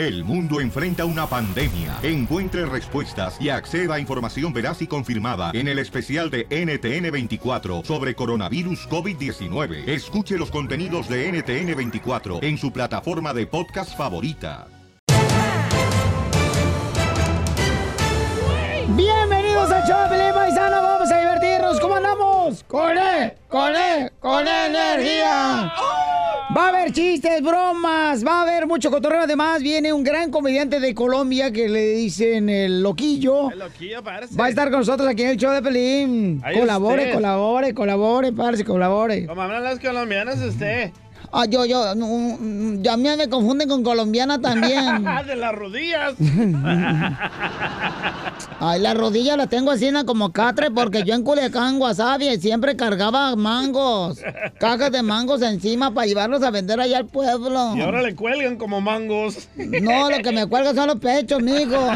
El mundo enfrenta una pandemia. Encuentre respuestas y acceda a información veraz y confirmada en el especial de NTN24 sobre coronavirus COVID-19. Escuche los contenidos de NTN24 en su plataforma de podcast favorita. Bienvenidos al show de Pelín Paisano, vamos a divertirnos, ¿cómo andamos? ¡Con él! ¡Con él! ¡Con energía! Va a haber chistes, bromas, va a haber mucho cotorreo. Además, viene un gran comediante de Colombia que le dicen el loquillo. El loquillo, parece. Va a estar con nosotros aquí en el show de Pelín. Ahí Colabore, usted. colabore, colabore, parce, colabore. Como hablan las colombianas usted. Ah, yo, yo, no, ya a mí me confunden con colombiana también. de las rodillas. Ay, la rodilla la tengo así como catre porque yo en Culiacán, Guasavia, siempre cargaba mangos, cajas de mangos encima para llevarlos a vender allá al pueblo. Y ahora le cuelgan como mangos. No, lo que me cuelga son los pechos, mijo.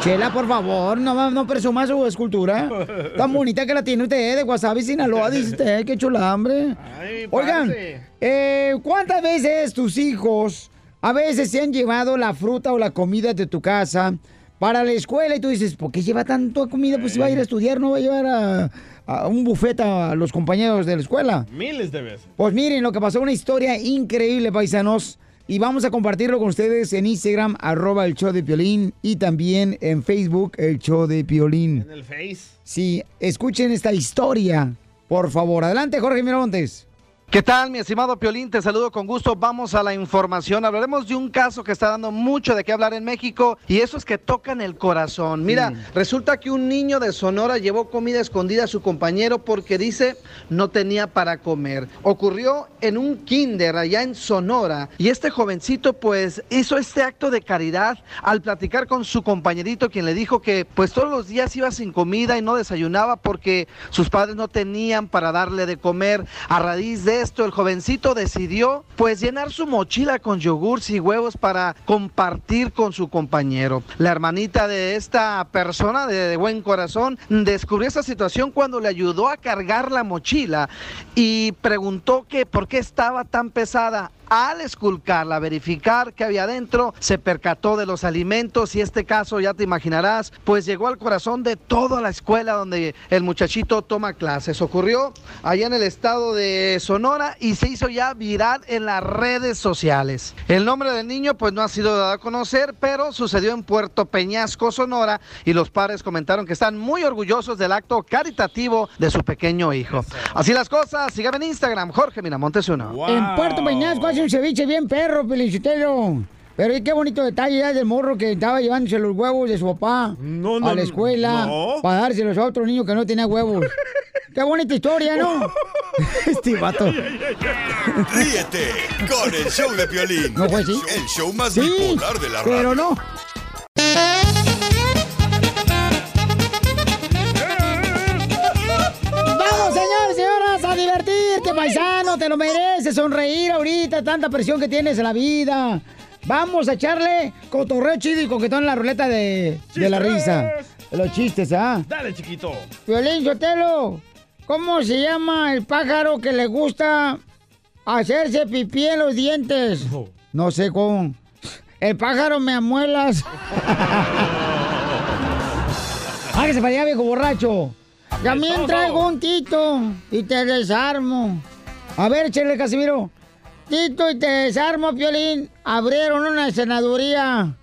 Chela, por favor, no, no presuma su escultura. Tan bonita que la tiene usted de Guasavia, Sinaloa, dice usted, qué chula, hombre. Ay, Oigan. Eh, ¿cuántas veces tus hijos a veces se han llevado la fruta o la comida de tu casa para la escuela y tú dices, ¿por qué lleva tanto comida? Pues si va a ir a estudiar, no va a llevar a, a un buffet a los compañeros de la escuela. Miles de veces. Pues miren lo que pasó, una historia increíble, paisanos. Y vamos a compartirlo con ustedes en Instagram, arroba el show de Piolín, y también en Facebook, el show de Piolín. En el face. Sí, escuchen esta historia, por favor. Adelante, Jorge Miramontes. ¿Qué tal, mi estimado Piolín? Te saludo con gusto. Vamos a la información. Hablaremos de un caso que está dando mucho de qué hablar en México y eso es que tocan el corazón. Mira, resulta que un niño de Sonora llevó comida escondida a su compañero porque dice no tenía para comer. Ocurrió en un kinder allá en Sonora y este jovencito pues hizo este acto de caridad al platicar con su compañerito quien le dijo que pues todos los días iba sin comida y no desayunaba porque sus padres no tenían para darle de comer. A raíz de esto, el jovencito decidió pues llenar su mochila con yogurts y huevos para compartir con su compañero. La hermanita de esta persona de, buen corazón descubrió esta situación cuando le ayudó a cargar la mochila y preguntó que por qué estaba tan pesada. Al esculcarla, verificar qué había adentro, se percató de los alimentos y este caso, ya te imaginarás, pues llegó al corazón de toda la escuela donde el muchachito toma clases. Ocurrió allá en el estado de Sonora y se hizo ya viral en las redes sociales. El nombre del niño pues no ha sido dado a conocer, pero sucedió en Puerto Peñasco, Sonora y los padres comentaron que están muy orgullosos del acto caritativo de su pequeño hijo. Así las cosas, síganme en Instagram, Jorge Miramontes uno. En Puerto Peñasco hace un ceviche bien perro, Pelichotelo. Pero y qué bonito detalle ya del morro que estaba llevándose los huevos de su papá no, a la escuela no. para dárselos a otro niño que no tenía huevos. qué bonita historia, ¿no? este vato. Ríete con el show de Piolín. No, pues sí. El show más Sí, bipolar de la radio. pero no. Vamos, señores, señoras, a divertirte, paisano, te lo mereces, sonreír ahorita, tanta presión que tienes en la vida. Vamos a echarle cotorreo chido y coquetón en la ruleta de, de la risa. Los chistes, ¿ah? Dale, chiquito. Violín Sotelo, ¿cómo se llama el pájaro que le gusta hacerse pipí en los dientes? No sé cómo. El pájaro me amuelas. Hágase para allá, viejo borracho. También traigo un tito y te desarmo. A ver, échale, Casimiro. Tito y te desarmo, Piolín. Abrieron una senaduría.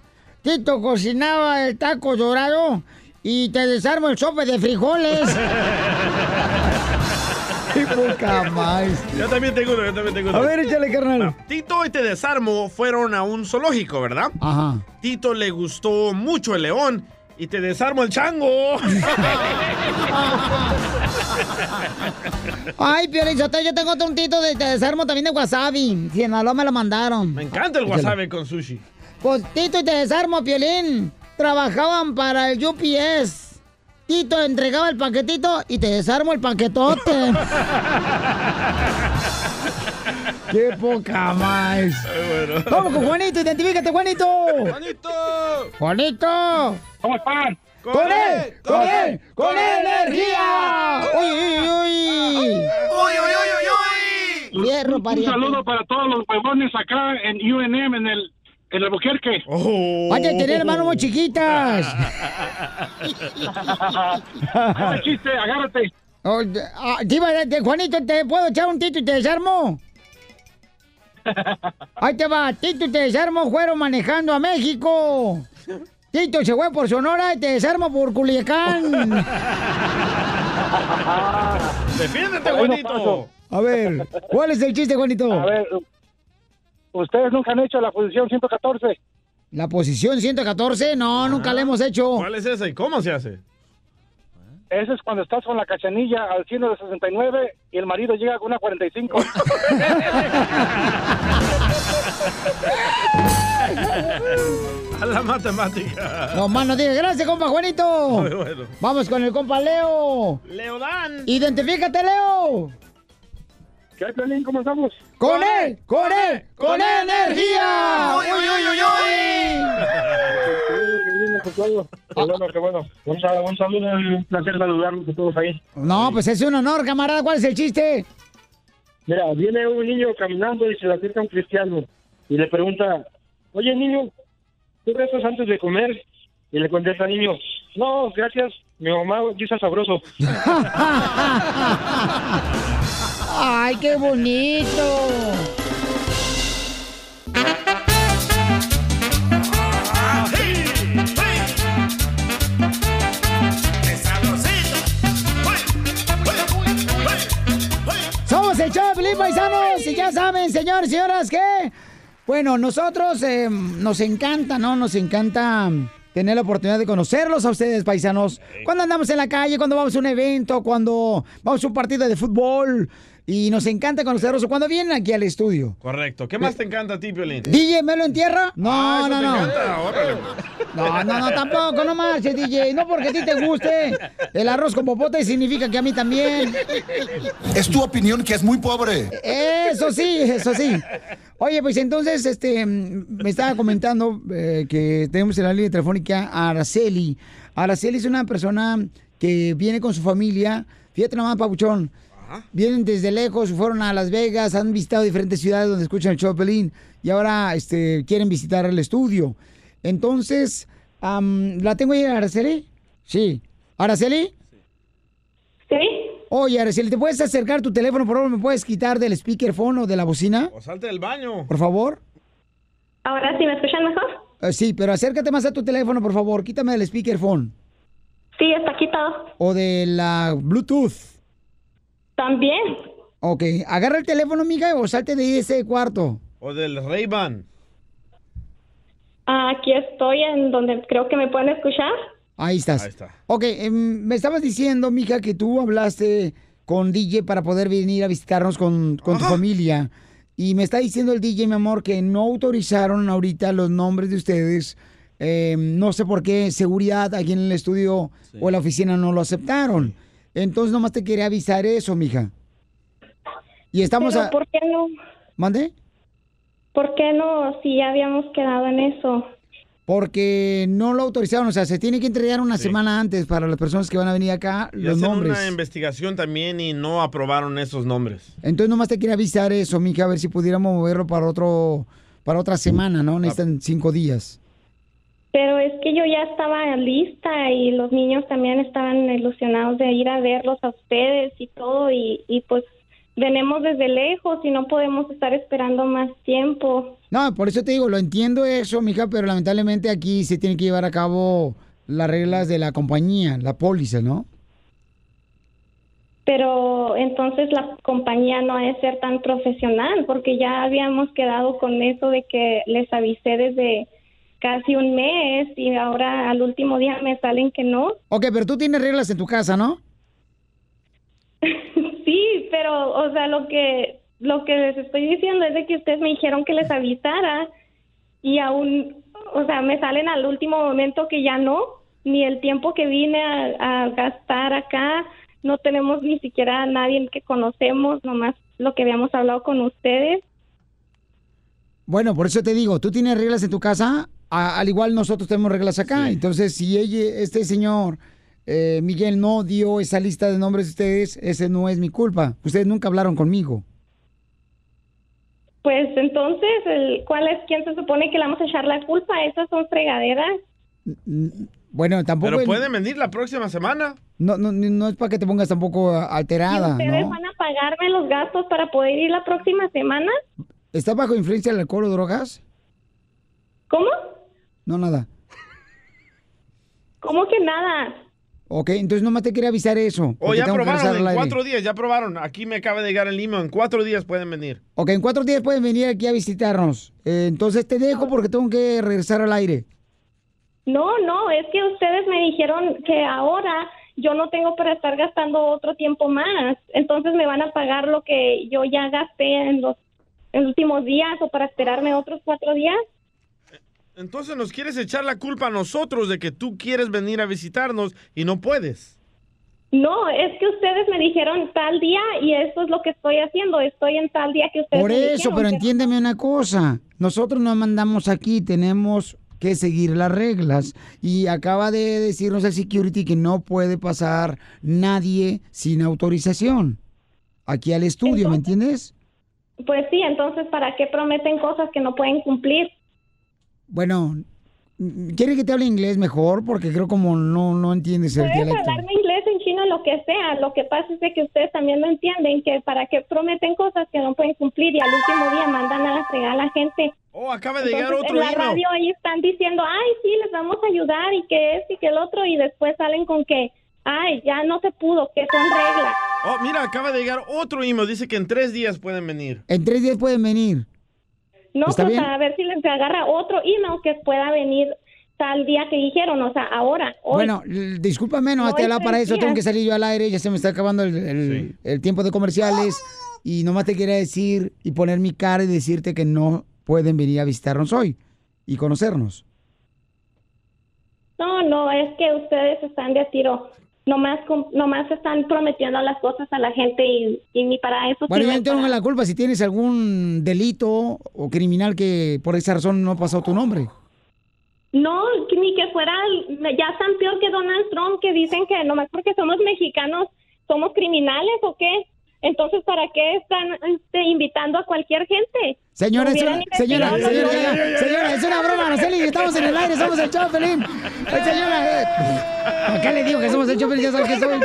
Tito cocinaba el taco dorado y te desarmo el sope de frijoles. ¡Qué poca más! Yo también tengo uno, yo también tengo uno. A ver, échale, carnal. Tito y Te Desarmo fueron a un zoológico, ¿verdad? Ajá. Tito le gustó mucho el león y Te Desarmo el chango. Ay, Piolín Sotelo, yo tengo otro tito de te desarmo también de wasabi. Sinaloa me lo mandaron. Me encanta el wasabi con sushi. Pues Tito y te desarmo, Piolín. Trabajaban para el UPS. Tito entregaba el paquetito y te desarmo el paquetote. ¡Qué poca más! Vamos con Juanito, identifícate, Juanito. ¡Juanito! ¡Juanito! ¿Cómo están? ¡Con él! ¡Con él! ¡Con energía! ¡Uy, uy, uy! ¡Uy, uy, uy, uy, uy! Fierro, Un saludo para todos los huevones acá en UNM, en el En Albuquerque. Oh. Hay que tener manos muy chiquitas. Ah, chiste, agárrate. Oh, de- ah, de- Juanito, ¿te puedo echar un tito y te desarmo? Ahí te va, Tito y te desarmo, fueron manejando a México. Tito se fue por Sonora y te desarmo por Culiacán. Defiéndete, Juanito. A ver, ¿cuál es el chiste, Juanito? A ver, ustedes nunca han hecho la posición 114. La posición 114, no, nunca la hemos hecho. ¿Cuál es esa y cómo se hace? Eso es cuando estás con la cachanilla al 100 de 69 y el marido llega con una 45. A la matemática. No más no digas, gracias, compa Juanito. Bueno. Vamos con el compa Leo. Leodán. Identifícate, Leo. ¿Qué hay, Piolín? ¿Cómo estamos? ¡Con él! ¡Con él! ¡Con energía! ¡Uy, uy, uy, uy! Qué bueno, qué bueno. Un, un saludo un placer saludarlos a todos ahí. No, pues es un honor, camarada. ¿Cuál es el chiste? Mira, viene un niño caminando y se le acerca un cristiano y le pregunta, oye niño, ¿tú rezas antes de comer? Y le contesta niño, no, gracias, mi mamá dice sabroso. ¡Ay, qué bonito! Somos el show de Paisanos y ya saben, señores y señoras, que... Bueno, nosotros eh, nos encanta, ¿no? Nos encanta tener la oportunidad de conocerlos a ustedes, paisanos. Cuando andamos en la calle, cuando vamos a un evento, cuando vamos a un partido de fútbol. Y nos encanta conocerlos cuando vienen aquí al estudio. Correcto. ¿Qué más te encanta a ti, Piolín? DJ, ¿me lo entierra? No, Ah, eso no, te no. encanta, órale. No, no, no, tampoco, no marches, DJ. No porque a ti te guste. El arroz con popote significa que a mí también. Es tu opinión que es muy pobre. Eso sí, eso sí. Oye, pues entonces, este, me estaba comentando eh, que tenemos en la línea telefónica a Araceli. Araceli es una persona que viene con su familia. Fíjate nomás, Vienen desde lejos, fueron a Las Vegas, han visitado diferentes ciudades donde escuchan el show de Pelín y ahora este, quieren visitar el estudio. Entonces, ¿la tengo ahí, Araceli? Sí. ¿Araceli? Sí. Oye, Araceli, ¿te puedes acercar tu teléfono, por favor? ¿Me puedes quitar del speakerphone o de la bocina? O salte del baño. Por favor. Ahora sí, ¿me escuchan mejor? Eh, sí, pero acércate más a tu teléfono, por favor. Quítame del speakerphone. Sí, está quitado. O de la Bluetooth. También. Ok, agarra el teléfono, mija, o salte de ahí de ese cuarto. O del Ray-Ban. Aquí estoy en donde creo que me pueden escuchar. Ahí estás. Ahí está. Ok, em, me estabas diciendo, mija, que tú hablaste con DJ para poder venir a visitarnos con, con tu familia. Y me está diciendo el DJ, mi amor, que no autorizaron ahorita los nombres de ustedes. Em, no sé por qué, seguridad aquí en el estudio o en la oficina no lo aceptaron. Entonces nomás te quería avisar eso, mija. Y estamos Pero a... ¿por qué no? ¿Mande? ¿Por qué no? Si ya habíamos quedado en eso. Porque no lo autorizaron, o sea, se tiene que entregar una semana antes para las personas que van a venir acá Y los hacen nombres. una investigación también y no aprobaron esos nombres. Entonces nomás te quería avisar eso, mija, a ver si pudiéramos moverlo para otro, para otra semana, ¿no? Necesitan cinco días. Pero es que yo ya estaba lista y los niños también estaban ilusionados de ir a verlos a ustedes y todo y, y pues venimos desde lejos y no podemos estar esperando más tiempo. No, por eso te digo, lo entiendo eso, mija, pero lamentablemente aquí se tienen que llevar a cabo las reglas de la compañía, la póliza, ¿no? Pero entonces la compañía no ha de ser tan profesional porque ya habíamos quedado con eso de que les avisé desde casi un mes y ahora al último día me salen que no. Ok, pero tú tienes reglas en tu casa, ¿no? Sí, pero, o sea, lo que lo que les estoy diciendo es de que ustedes me dijeron que les avisara y aún, o sea, me salen al último momento que ya no, ni el tiempo que vine a, a gastar acá, no tenemos ni siquiera a nadie que conocemos, nomás lo que habíamos hablado con ustedes. Bueno, por eso te digo, tú tienes reglas en tu casa, a- al igual nosotros tenemos reglas acá. Entonces, si ella, este señor eh, Miguel no dio esa lista de nombres de ustedes, ese no es mi culpa. Ustedes nunca hablaron conmigo. Pues entonces, el, ¿cuál es quién se supone que le vamos a echar la culpa? Esas son fregaderas. Bueno, tampoco... Pero pueden venir la próxima semana. no, no, no es para que te pongas tampoco ¿Y alterada, ustedes ¿no? van a pagarme los gastos para poder ir la próxima semana? ¿Estás bajo influencia del alcohol o drogas? ¿Cómo? No, nada. ¿Cómo que nada? Ok, entonces nomás te quería avisar eso. O porque ya probaron, en cuatro días, ya probaron. Aquí me acaba de llegar el email, en cuatro días pueden venir. Ok, en cuatro días pueden venir aquí a visitarnos. Eh, entonces te dejo porque tengo que regresar al aire. No, no, es que ustedes me dijeron que ahora yo no tengo para estar gastando otro tiempo más. Entonces me van a pagar lo que yo ya gasté en los, en los últimos días o para esperarme otros cuatro días. Entonces nos quieres echar la culpa a nosotros de que tú quieres venir a visitarnos y no puedes. No, es que ustedes me dijeron tal día y eso es lo que estoy haciendo. Estoy en tal día que ustedes Por me eso, dijeron, pero entiéndeme una cosa. Nosotros nos mandamos aquí, tenemos que seguir las reglas. Y acaba de decirnos el security que no puede pasar nadie sin autorización. Aquí al estudio, ¿me entiendes? Pues sí, entonces ¿para qué prometen cosas que no pueden cumplir? Bueno, ¿quiere que te hable inglés mejor? Porque creo como no, no entiendes el Puedes dialecto. hablarme inglés en chino, lo que sea. Lo que pasa es de que ustedes también no entienden que para qué prometen cosas que no pueden cumplir y al último día mandan a la fregada a la gente. Oh, acaba de llegar Entonces, otro en la email. radio ahí están diciendo, ay, sí, les vamos a ayudar y que es y que el otro y después salen con que, ay, ya no se pudo, que son reglas. Oh, mira, acaba de llegar otro email. Dice que en tres días pueden venir. En tres días pueden venir. No, ¿Está pues bien? a ver si les agarra otro email que pueda venir tal día que dijeron, o sea, ahora, hoy. Bueno, discúlpame, no, te para eso, tengo que salir yo al aire, ya se me está acabando el, el- el tiempo de comerciales y nomás te quería decir y poner mi cara y decirte que no pueden venir a visitarnos hoy y conocernos. No, no, es que ustedes están de tiro. Nomás, nomás están prometiendo las cosas a la gente y, y ni para eso Bueno, yo sirven no tengo la culpa si tienes algún delito o criminal que por esa razón no ha pasado tu nombre. No, ni que fuera, ya están peor que Donald Trump, que dicen que nomás porque somos mexicanos somos criminales o qué. Entonces, ¿para qué están este, invitando a cualquier gente? Señora, es una, señora, señora, señora, señora, es una broma, Araceli, estamos en el aire, somos el Chopelín. Eh, Señora, eh, acá le digo que somos el Chopelín, ya sabes que soy.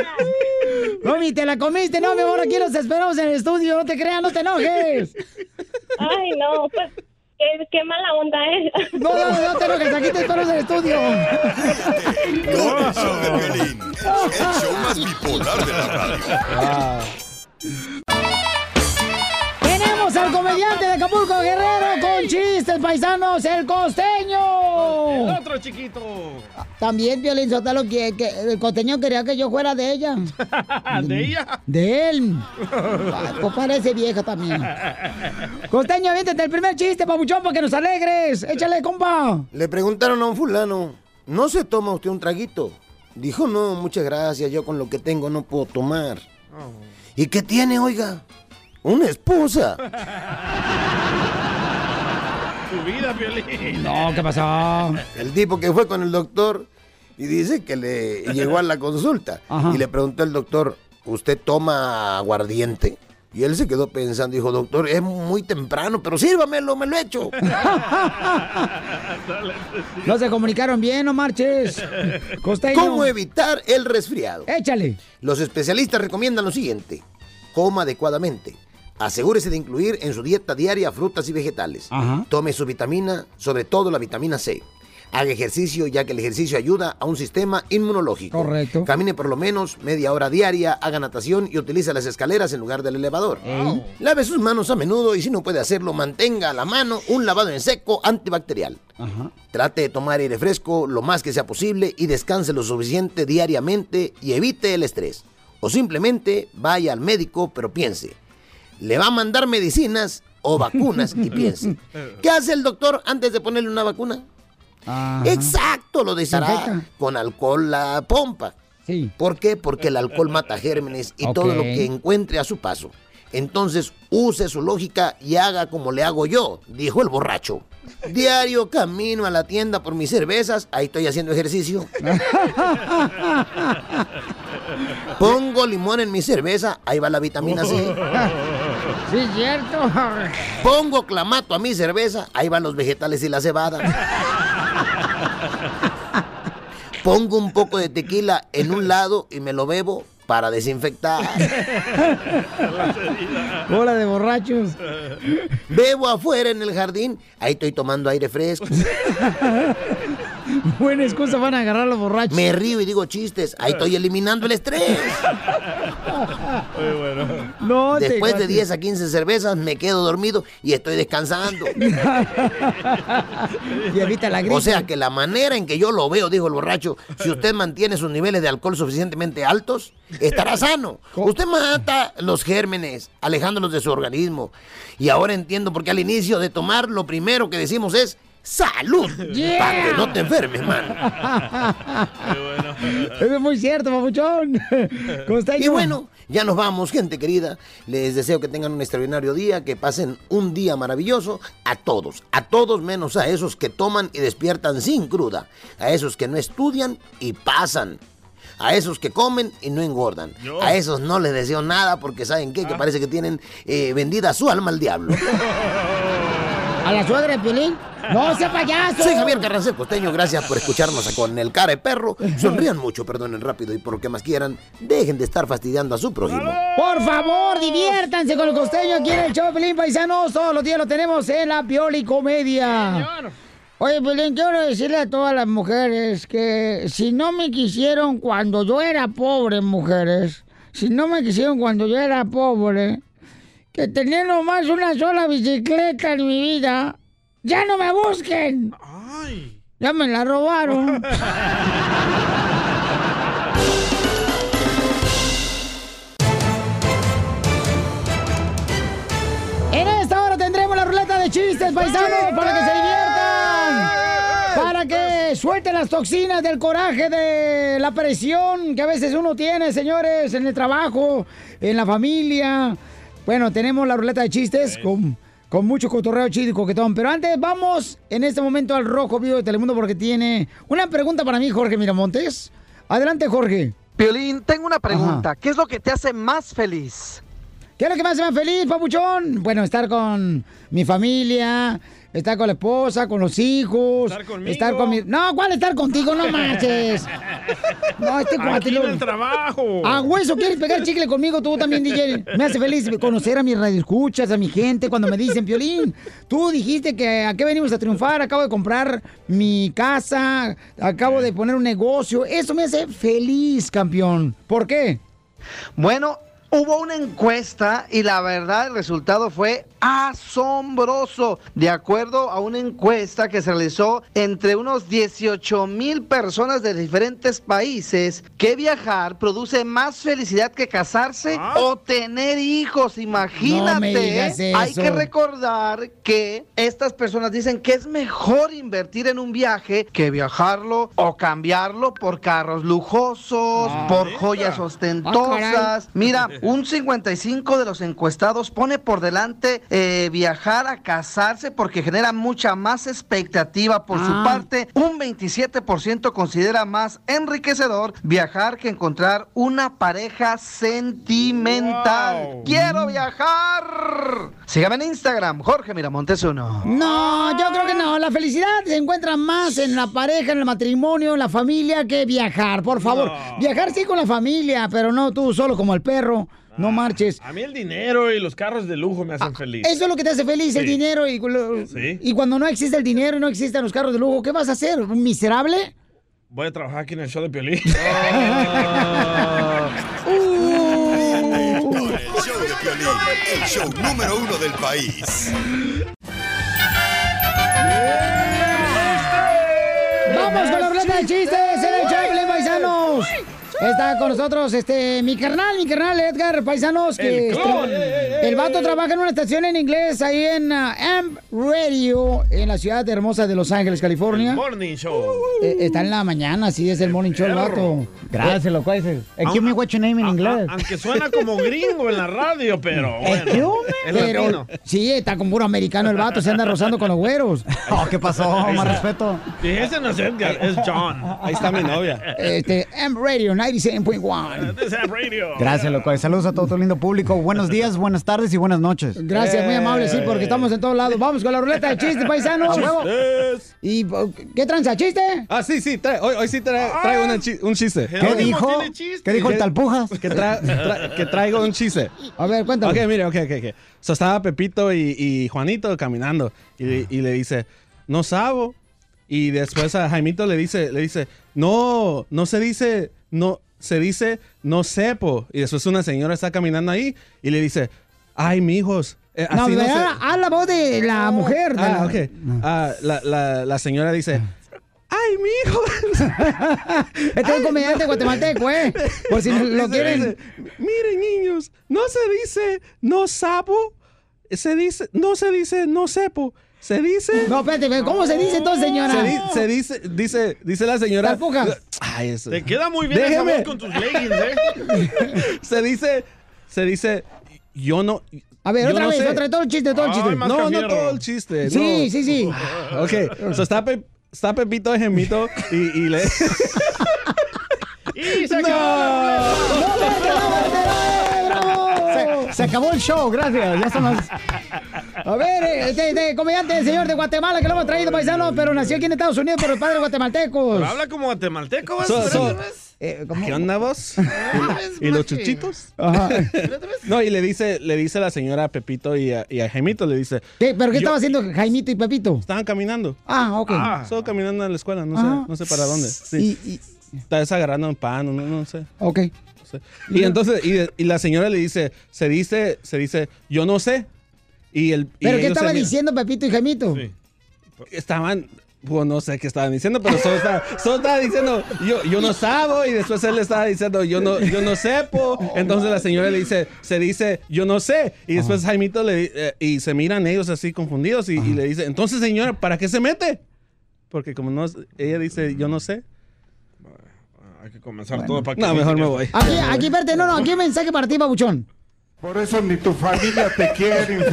Mami, te la comiste, no, mi amor, aquí los esperamos en el estudio, no te creas, no te enojes. Ay, no, pues qué, qué mala onda, ¿eh? No, no, no te enojes, aquí te esperamos en el estudio. Con el show de Piolín, el show más bipolar de la radio. Tenemos al comediante de Acapulco Guerrero con chistes paisanos, el costeño. Otro chiquito. También Violín Sotelo, que, que el costeño quería que yo fuera de ella. ¿De ella? De él. Ay, Pues parece vieja también. Costeño, aviéntate el primer chiste, papuchón, para que nos alegres. Échale, compa. Le preguntaron a un fulano, ¿no se toma usted un traguito? Dijo, no, muchas gracias, yo con lo que tengo no puedo tomar. ¿Y qué tiene, oiga? Una esposa. Tu vida, Piolín. No, ¿qué pasó? El tipo que fue con el doctor y dice que le llegó a la consulta Ajá. y le preguntó el doctor, ¿usted toma aguardiente? Y él se quedó pensando, dijo, doctor, es muy temprano, pero sírvamelo, me lo echo. No se comunicaron bien, no marches. Costeño. ¿Cómo evitar el resfriado? Échale. Los especialistas recomiendan lo siguiente. Coma adecuadamente. Asegúrese de incluir en su dieta diaria frutas y vegetales. Ajá. Tome su vitamina, sobre todo la vitamina C. Haga ejercicio ya que el ejercicio ayuda a un sistema inmunológico. Correcto. Camine por lo menos media hora diaria, haga natación y utilice las escaleras en lugar del elevador. Lave sus manos a menudo y si no puede hacerlo, mantenga a la mano un lavado en seco antibacterial. Ajá. Trate de tomar aire fresco lo más que sea posible y descanse lo suficiente diariamente y evite el estrés. O simplemente vaya al médico, pero piense, ¿le va a mandar medicinas o vacunas? Y piense, ¿qué hace el doctor antes de ponerle una vacuna? Ajá. Exacto, lo deshará con alcohol la pompa. Sí. ¿Por qué? Porque el alcohol mata gérmenes y todo lo que encuentre a su paso. Entonces, use su lógica y haga como le hago yo, dijo el borracho. Diario camino a la tienda por mis cervezas, ahí estoy haciendo ejercicio. Pongo limón en mi cerveza, ahí va la vitamina C. Sí, cierto. Pongo clamato a mi cerveza, ahí van los vegetales y la cebada. Pongo un poco de tequila en un lado y me lo bebo para desinfectar. Hola de borrachos. Bebo afuera en el jardín, ahí estoy tomando aire fresco. Buena excusa van a agarrar los borrachos. Me río y digo chistes, ahí estoy eliminando el estrés. Muy bueno. No, Después de cuates. 10 a 15 cervezas me quedo dormido y estoy descansando. Y evita la gripe. O sea que la manera en que yo lo veo, dijo el borracho, si usted mantiene sus niveles de alcohol suficientemente altos, estará sano. Usted mata los gérmenes, alejándolos de su organismo. Y ahora entiendo por qué al inicio de tomar lo primero que decimos es salud, Yeah. para que no te enfermes, man. Eso es muy cierto, papuchón. Y bueno, ya nos vamos, gente querida. Les deseo que tengan un extraordinario día, que pasen un día maravilloso a todos, a todos menos a esos que toman y despiertan sin cruda, a esos que no estudian y pasan. A esos que comen y no engordan. Yo. A esos no les deseo nada porque saben qué? que parece que tienen eh, vendida su alma al diablo. ¿A la suegra de Piolín? ¡No, sea payaso! Soy Javier Carrancel Costeño, gracias por escucharnos con el cara de perro. Sonrían mucho, perdonen rápido y por lo que más quieran, dejen de estar fastidiando a su prójimo. Por favor, diviértanse con el costeño aquí en el show Pelín Paisanos. Todos los días lo tenemos en la Pioli Comedia. Oye, Pelín, quiero decirle a todas las mujeres que si no me quisieron cuando yo era pobre, mujeres, si no me quisieron cuando yo era pobre, que tenía nomás una sola bicicleta en mi vida, ya no me busquen. Ya me la robaron. En esta hora tendremos la ruleta de chistes, paisanos, para que se diviertan. Para que suelten las toxinas del coraje, de la presión que a veces uno tiene, señores, en el trabajo, en la familia. Bueno, tenemos la ruleta de chistes con, con mucho cotorreo chido y coquetón. Pero antes, vamos en este momento al Rojo Vivo de Telemundo porque tiene una pregunta para mí, Jorge Miramontes. Adelante, Jorge. Piolín, tengo una pregunta. ¿Qué es lo que te hace más feliz? ¿Qué es lo que me hace más feliz, papuchón? Bueno, estar con mi familia, estar con la esposa, con los hijos. Estar conmigo. Estar con mi... No, ¿cuál estar contigo? No manches. No, este cuate lo- el trabajo. A hueso, ¿quieres pegar chicle conmigo tú también, DJ? Me hace feliz conocer a mis radioescuchas, a mi gente, cuando me dicen, Piolín, tú dijiste que a qué venimos a triunfar, acabo de comprar mi casa, acabo de poner un negocio. Eso me hace feliz, campeón. ¿Por qué? Bueno, hubo una encuesta y la verdad el resultado fue asombroso. De acuerdo a una encuesta que se realizó entre unos 18 mil personas de diferentes países, que viajar produce más felicidad que casarse o tener hijos. Imagínate. No me digas Hay que recordar que estas personas dicen que es mejor invertir en un viaje que viajarlo o cambiarlo por carros lujosos, Ah, por joyas Ah, ostentosas. caray. Mira, un 55 de los encuestados pone por delante eh, viajar a casarse porque genera mucha más expectativa por su Ah. parte. Un 27% considera más enriquecedor viajar que encontrar una pareja sentimental. ¡Quiero viajar! Sígame en Instagram, Jorge Miramontes uno. No, yo creo que no. La felicidad se encuentra más en la pareja, en el matrimonio, en la familia que viajar. Por favor, viajar sí con la familia, pero no tú solo como el perro. No marches. A mí el dinero y los carros de lujo me hacen feliz. Eso es lo que te hace feliz, el dinero. Y, lo- Sí. y cuando no existe el dinero y no existen los carros de lujo, ¿qué vas a hacer? ¿Un miserable? Voy a trabajar aquí en el show de Piolín. Con el show de Piolín, el show número uno del país. ¡Vamos con la ruleta de chistes en el paisanos! Está con nosotros este mi carnal, mi carnal Edgar Paisanos, que El este, el vato trabaja en una estación en inglés ahí en ah, AMP Radio, en la ciudad hermosa de Los Ángeles, California. Morning Show. Eh, está en la mañana, sí, es el morning show el vato. Gracias, loco. ese. Excuse me, what's your name in inglés? Aunque suena como gringo en la radio, pero bueno. Es. Pero, latino. sí, está como puro americano el vato, se anda rozando con los güeros. Oh, ¿qué pasó? Más respeto. Y ese no es Edgar, es John. Ahí está mi novia. Este, AMP Radio 92.5 97.1. This is radio. Gracias, loco. Saludos a todo tu lindo público. Buenos días, buenas tardes y buenas noches. Gracias, muy amable, sí, porque estamos en todos lados. Vamos con la ruleta de chistes, paisanos. Chistes. ¿Y qué tranza, chiste? Ah, sí, sí, trae- hoy, hoy sí trae- traigo una chi- un chiste. ¿Qué dijo? ¿Qué dijo el talpujas? Que, tra- tra- que traigo un chiste. A ver, cuéntame. Ok, mire, ok, ok, ok. So, estaba Pepito y, y Juanito caminando y, y le dice, no sabo. Y después a Jaimito le dice, le dice, no, no se dice, no, se dice, no sepo. Y después una señora está caminando ahí y le dice, ay, mijos. eh, No, así no se-. Ah, la voz de la mujer. de Ah, la- ok. Ah, la, la, la señora dice, ay, mijo. Este es un comediante guatemalteco, ¿eh? Por si lo quieren. dice, Miren, niños, no se dice no sapo, se dice, no se dice no sepo, se dice. No, espérate, ¿cómo se dice entonces, señora? Se, di- se dice, dice, dice la señora. Talpujas. Ay, eso. Te queda muy bien esa voz con tus leggings, ¿eh? Se dice, se dice, yo no. A ver, otra no vez, sé. otra vez, todo el chiste, todo el chiste. No, no todo el chiste. Sí, no. sí, sí. Ok, so está, Pe- está Pepito de Gemito y, y le. ¡Y se acabó Se, acabó el show, gracias. Ya son las... A ver, eh, este, este comediante, el señor de Guatemala, que lo hemos traído, paisano, pero nació aquí en Estados Unidos por los padres guatemaltecos. Pero habla como guatemalteco, ¿vas? So- so- Eh, ¿cómo? ¿Qué onda vos? ¿Y los chuchitos? Ajá. No, y le dice, le dice la señora a Pepito y a, y a Jaimito, le dice. ¿Qué? ¿Pero qué Yo- estaba haciendo Jaimito y Pepito? Estaban caminando. Ah, ok. Solo caminando a la escuela, no sé, no sé para dónde. Sí. Y, y- Estaba agarrando un pan, no, no sé. ok. Sé. Y entonces, y, y la señora le dice, se dice, se dice, yo no sé. Y el, y ¿Pero qué ellos se estaba diciendo Pepito y Jaimito? Estaban, pues no sé qué estaban diciendo, pero solo estaba, solo estaba diciendo, yo, yo no sabo, y después él le estaba diciendo, yo no, yo no sepo. Entonces la señora le dice, se dice, yo no sé. Y después Jaimito le, eh, y se miran ellos así confundidos y, y le dice, entonces señora, ¿para qué se mete? Porque como no, ella dice, yo no sé. Hay que comenzar todo para que... No, mejor me voy. Aquí, aquí, espérate, no, no, aquí hay mensaje para ti, babuchón. Por eso ni tu familia te quiere, infeliz.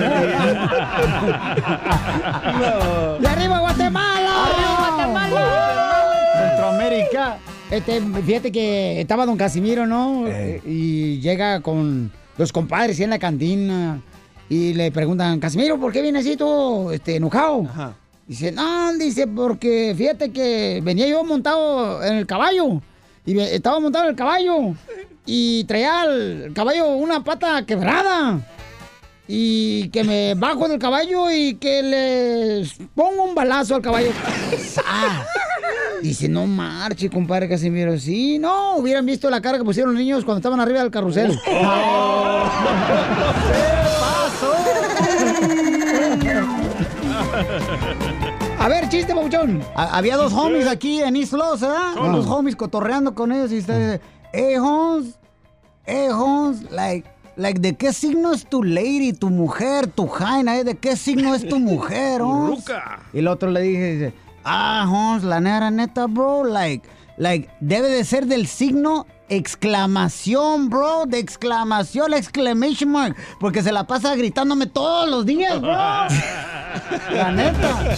¡De arriba Guatemala! ¡Arriba Guatemala! Centroamérica. Este, fíjate que estaba don Casimiro, ¿no? Eh. Y llega con los compadres ahí en la cantina y le preguntan, Casimiro, ¿por qué viene así todo este, enojado? Ajá. Dice, no, dice, porque fíjate que venía yo montado en el caballo. Y estaba montado en el caballo. Y traía el caballo una pata quebrada. Y que me bajo del caballo y que les pongo un balazo al caballo. ¡Sas! Dice, no marche, compadre Casimiro. Sí, no, hubieran visto la cara que pusieron los niños cuando estaban arriba del carrusel. A ver, chiste, babuchón. Ha- Había dos homies aquí en East Los, ¿verdad? Dos homies cotorreando con ellos y usted dice, hey, Holmes, hey, Holmes, like, like, ¿de qué signo es tu lady, tu mujer, tu jaina? eh? ¿De qué signo es tu mujer? Ruca. Y el otro le dije, dice, ah, Holmes, la neta, neta, bro, like, like, debe de ser del signo exclamación, bro, de exclamación, exclamation mark, porque se la pasa gritándome todos los días, bro. la neta.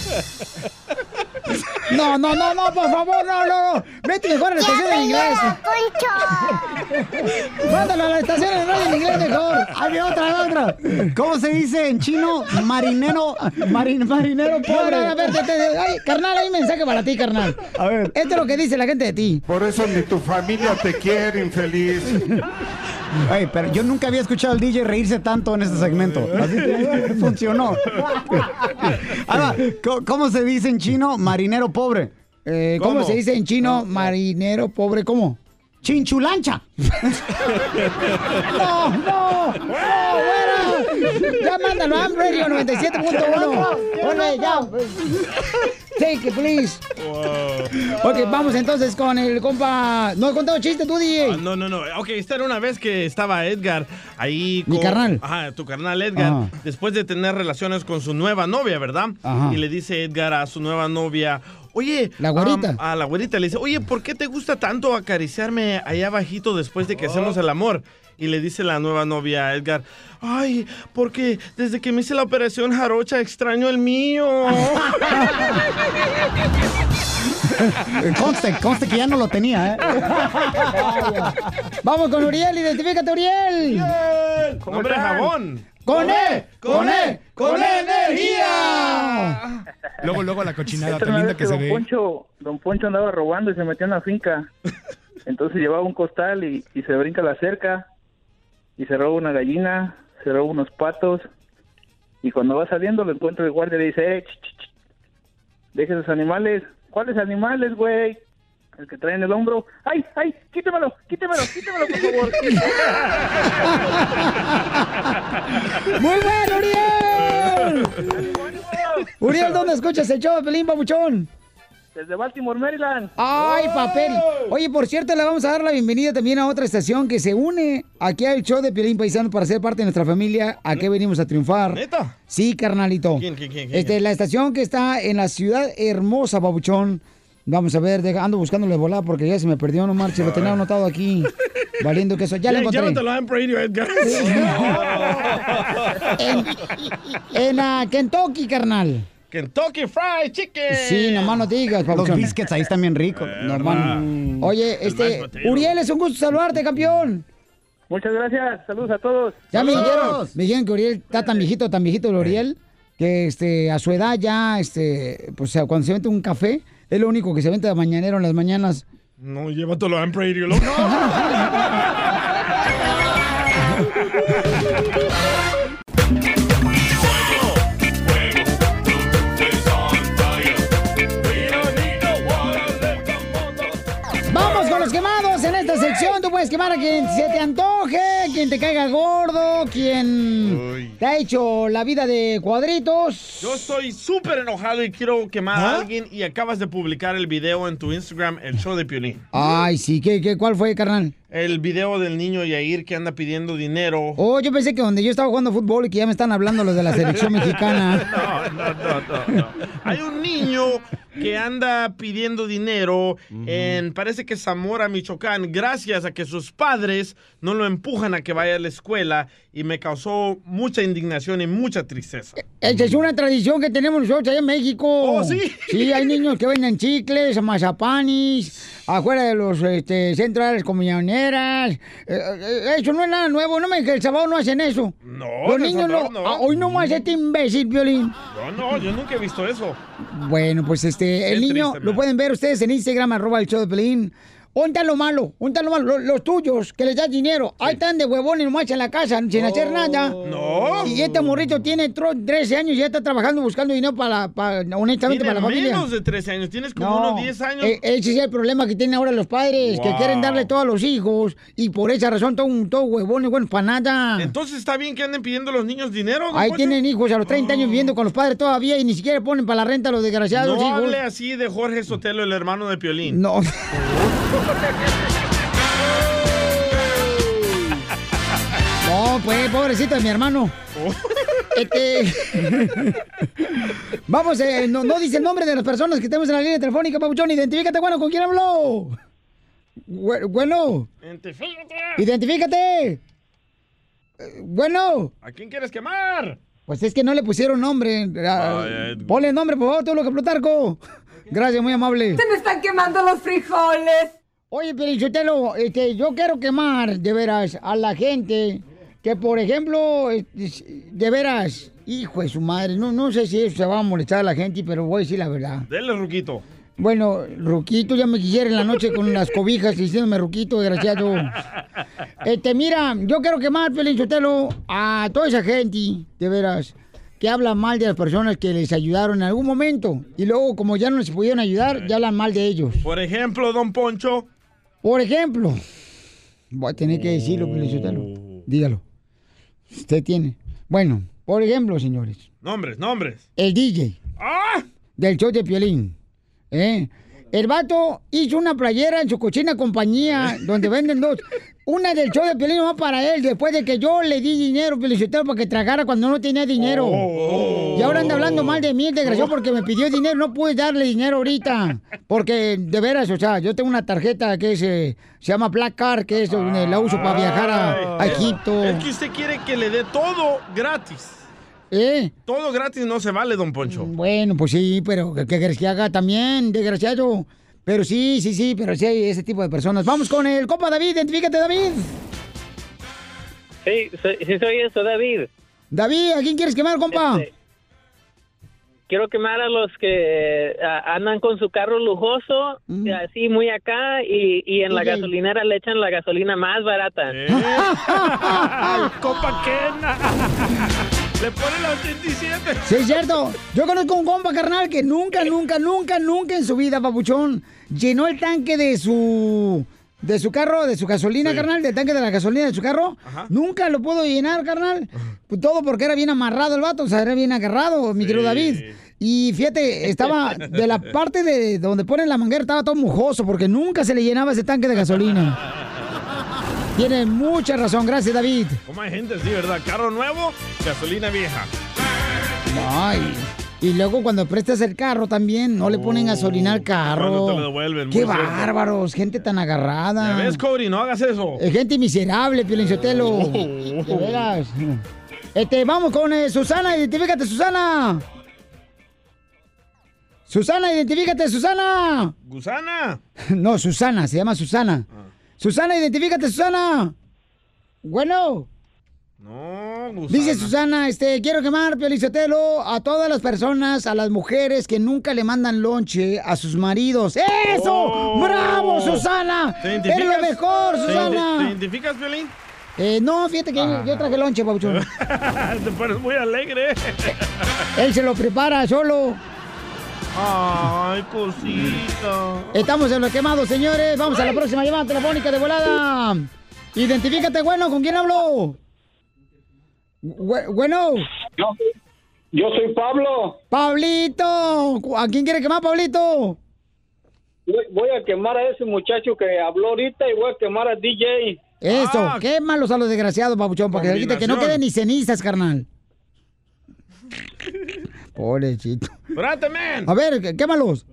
No, no, no, no, por favor, no, no, no. Vete mejor a la estación en inglés. Mándalo a la estación en radio en inglés mejor. Hay otra, hay otra. ¿Cómo se dice en chino? Marinero, marin- marinero pobre. no, no, espérate, espérate. Ay, carnal, hay un mensaje para ti, carnal. A ver. Esto es lo que dice la gente de ti. Por eso ni tu familia te quiere, infeliz. Ay, pero yo nunca había escuchado al DJ reírse tanto en este segmento. Así que funcionó. Ahora, ¿cómo- ¿cómo se dice en chino marinero pobre? Eh, ¿cómo? ¿Cómo? se dice en chino marinero pobre? ¿Cómo? Chinchulancha. No, no, no, fuera. Ya mándalo a Radio 97.1. Ponle, ya. Take it, please. Ok, vamos entonces con el compa. No he contado chiste tú, DJ. Ah, no, no, no. Ok, esta era una vez que estaba Edgar ahí Mi carnal. Ajá, tu carnal Edgar. Ajá. Después de tener relaciones con su nueva novia, ¿verdad? Ajá. Y le dice Edgar a su nueva novia, oye... La güerita. a la güerita le dice, oye, ¿por qué te gusta tanto acariciarme allá abajito después de que hacemos el amor? Y le dice la nueva novia a Edgar, ay, porque desde que me hice la operación jarocha extraño el mío. Conste, conste que ya no lo tenía, ¿eh? Vamos con Uriel, identifícate, Uriel. Nombre de jabón. ¡Con E! ¡Con E! ¡Con energía! Luego, luego la cochinada Esta tan linda vez que se don ve. Poncho, don Poncho andaba robando y se metió en la finca. Entonces llevaba un costal y, y se brinca la cerca y se roba una gallina, se roba unos patos y cuando va saliendo lo encuentra el guardia y le dice, eh, ch, ch, ch, deje esos animales. ¿Cuáles animales, güey? El que trae en el hombro. ¡Ay, ay! ¡Quítemelo, quítemelo, quítemelo, por favor! ¡Muy bueno, Uriel! Uriel, ¿dónde escuchas el show Pelín, papuchón? Desde Baltimore, Maryland. ¡Ay, papel! Oye, por cierto, le vamos a dar la bienvenida también a otra estación que se une aquí al show de Piolín Paisano para ser parte de nuestra familia. ¿A qué venimos a triunfar? ¿Neta? Sí, carnalito. ¿Quién, quién, quién, quién? Este, la estación que está en la ciudad hermosa, papuchón. Vamos a ver, deja- ando buscándole volar porque ya se me perdió, no marche, lo tenía anotado aquí. Valiendo que eso. Ya lo encontré. Llévatelo a Amp Radio, Edgar. En, en ah, Kentucky, carnal. Kentucky Fried Chicken. Sí, nomás no digas, Los biscuits ahí están bien ricos. No, man. Oye, este, Uriel, es un gusto saludarte, campeón. Muchas gracias. Saludos a todos. Ya me dijeron, me dijeron que Uriel está tan viejito, tan viejito el Uriel, que este, a su edad ya, este, pues cuando se vende un café, es lo único que se vende de mañanero en las mañanas. No, llévatelo a Amp Radio, loco. Vamos puedes quemar a quien se te antoje, quien te caiga gordo, quien te ha hecho la vida de cuadritos. Yo estoy súper enojado y quiero quemar ¿Ah? a alguien y acabas de publicar el video en tu Instagram, el show de Piolín. Ay, sí, ¿qué, qué, cuál fue, carnal? El video del niño Yair que anda pidiendo dinero. Oh, yo pensé que donde yo estaba jugando fútbol y que ya me están hablando los de la selección mexicana. No, no, no, no, no. Hay un niño que anda pidiendo dinero en, parece que Zamora, Michoacán, gracias a que sus padres no lo empujan a que vaya a la escuela y me causó mucha indignación y mucha tristeza. Esa es una tradición que tenemos nosotros allá en México. ¿Oh, sí? Sí, hay niños que venden chicles, mazapanis, afuera de los este, las comunioneras. Eh, eh, eso no es nada nuevo, no me que el sábado no hacen eso. No, Los niños no. No. Ah, hoy no más este imbécil, violín. No, no, yo nunca he visto eso. Bueno, pues este, el niño triste, lo man. pueden ver ustedes en Instagram, arroba el show de Pelín. ¿Dónde lo malo? ¿Dónde lo malo? Los, los tuyos, que les das dinero. Ahí están de huevones nomás en la casa, sin hacer nada. No. Y este morrito tiene tro- 13 años y ya está trabajando buscando dinero para, para honestamente, Tiene para la familia. menos de 13 años, tienes como unos 10 años. e- ese es el problema que tienen ahora los padres, que quieren darle todo a los hijos y por esa razón todo un todo huevones, bueno, para nada. Entonces está bien que anden pidiendo a los niños dinero. Ahí tienen hijos a los 30 años viviendo con los padres todavía y ni siquiera ponen para la renta a los desgraciados No hijos. hable así de Jorge Sotelo, el hermano de Piolín. No. No, pues, pobrecito de mi hermano. Este. Vamos, eh, no, no dice el nombre de las personas que tenemos en la línea telefónica, Pabuchón. Identifícate, bueno, ¿con quién habló? Bue- Bueno, Identifícate. identifícate. Bueno, ¿A quién quieres quemar? pues es que no le pusieron nombre. Ah, Ay. Ponle nombre, por favor, todo lo que Plutarco. Gracias, muy amable. Se me están quemando los frijoles. Oye, Pelichotelo, este, yo quiero quemar, de veras, a la gente que, por ejemplo, este, de veras, hijo de su madre, no, no sé si eso se va a molestar a la gente, pero voy a decir la verdad. Dele, Ruquito. Bueno, Ruquito ya me quisiera en la noche con las cobijas diciéndome Ruquito, desgraciado. Este, mira, yo quiero quemar, Pelichotelo, a toda esa gente, de veras, que habla mal de las personas que les ayudaron en algún momento. Y luego, como ya no les pudieron ayudar, ya hablan mal de ellos. Por ejemplo, don Poncho. Por ejemplo, voy a tener que decirlo, Pelichotelo. Dígalo. Usted tiene. Bueno, por ejemplo, señores, Nombres, nombres. el DJ ¡Ah! del show de Piolín. ¿eh? El vato hizo una playera en su cochina compañía donde venden dos. Una del show de Piolín va para él después de que yo le di dinero, Pelichotelo, para que tragara cuando no tenía dinero. Oh. Y ahora anda hablando mal de mí, el desgraciado, porque me pidió dinero. No pude darle dinero ahorita. Porque, de veras, o sea, yo tengo una tarjeta que es, eh, se llama Black Card, que es donde la uso para viajar a, a Egipto. Es que usted quiere que le dé todo gratis. ¿Eh? Todo gratis no se vale, don Poncho. Bueno, pues sí, pero ¿qué que haga también, desgraciado? Pero sí, sí, sí, pero sí hay ese tipo de personas. Vamos con el compa David, identifícate David. Sí, soy, sí soy eso, David. David, ¿a quién quieres quemar, compa? Este, quiero quemar a los que ah, andan con su carro lujoso, y así muy acá, y, y en la gasolinera le echan la gasolina más barata. ¡Ay, compa Ken! Le pone la 87. Sí, es cierto. Yo conozco un compa, carnal, que nunca, nunca, nunca, nunca en su vida, papuchón, llenó el tanque de su... De su carro, de su gasolina, carnal, del tanque de la gasolina de su carro. Nunca lo pudo llenar, carnal. Pues todo porque era bien amarrado el vato, o sea, era bien agarrado, mi querido David. Y fíjate, estaba de la parte de donde ponen la manguera, estaba todo mujoso porque nunca se le llenaba ese tanque de gasolina. Tiene mucha razón, gracias, David. ¿Cómo hay gente así, verdad? Carro nuevo, gasolina vieja. Ay. Y luego cuando prestas el carro también, no le ponen gasolina al carro. Te lo devuelven, Qué bárbaros, gente tan agarrada. ¿Ya ves, Cody? No hagas eso. Eh, gente miserable, Piolinchotelo. Oh. De veras. Este, vamos con eh, Susana, identifícate, Susana. Susana, identifícate, Susana. ¿Gusana? No, Susana, se llama Susana. Susana, identifícate, Susana. Bueno. No, Gusana. Dice Susana, este, quiero quemar, Piolizotelo, a todas las personas, a las mujeres que nunca le mandan lonche a sus maridos. ¡Eso! Oh. ¡Bravo, Susana! ¿Te ¡Eres identificas? lo mejor, ¿Te Susana! ¿Te identificas, Violín? Eh, no, fíjate que Ah. yo traje lonche, Pauchón. Te pones muy alegre. Él se lo prepara solo. Ay, cosita. Estamos en lo quemado, señores. Vamos a la próxima llamada telefónica de volada. Identifícate, bueno, ¿con quién hablo? Bu- bueno. Yo soy Pablo. Pablito. ¿A quién quiere quemar, Pablito? Voy- Voy a quemar a ese muchacho que habló ahorita y voy a quemar a DJ. Eso, Ah. quémalos a los desgraciados, papuchón, para que, que no queden ni cenizas, carnal. Pobrecito. ¡Espérate, man! A ver, qué- quémalos.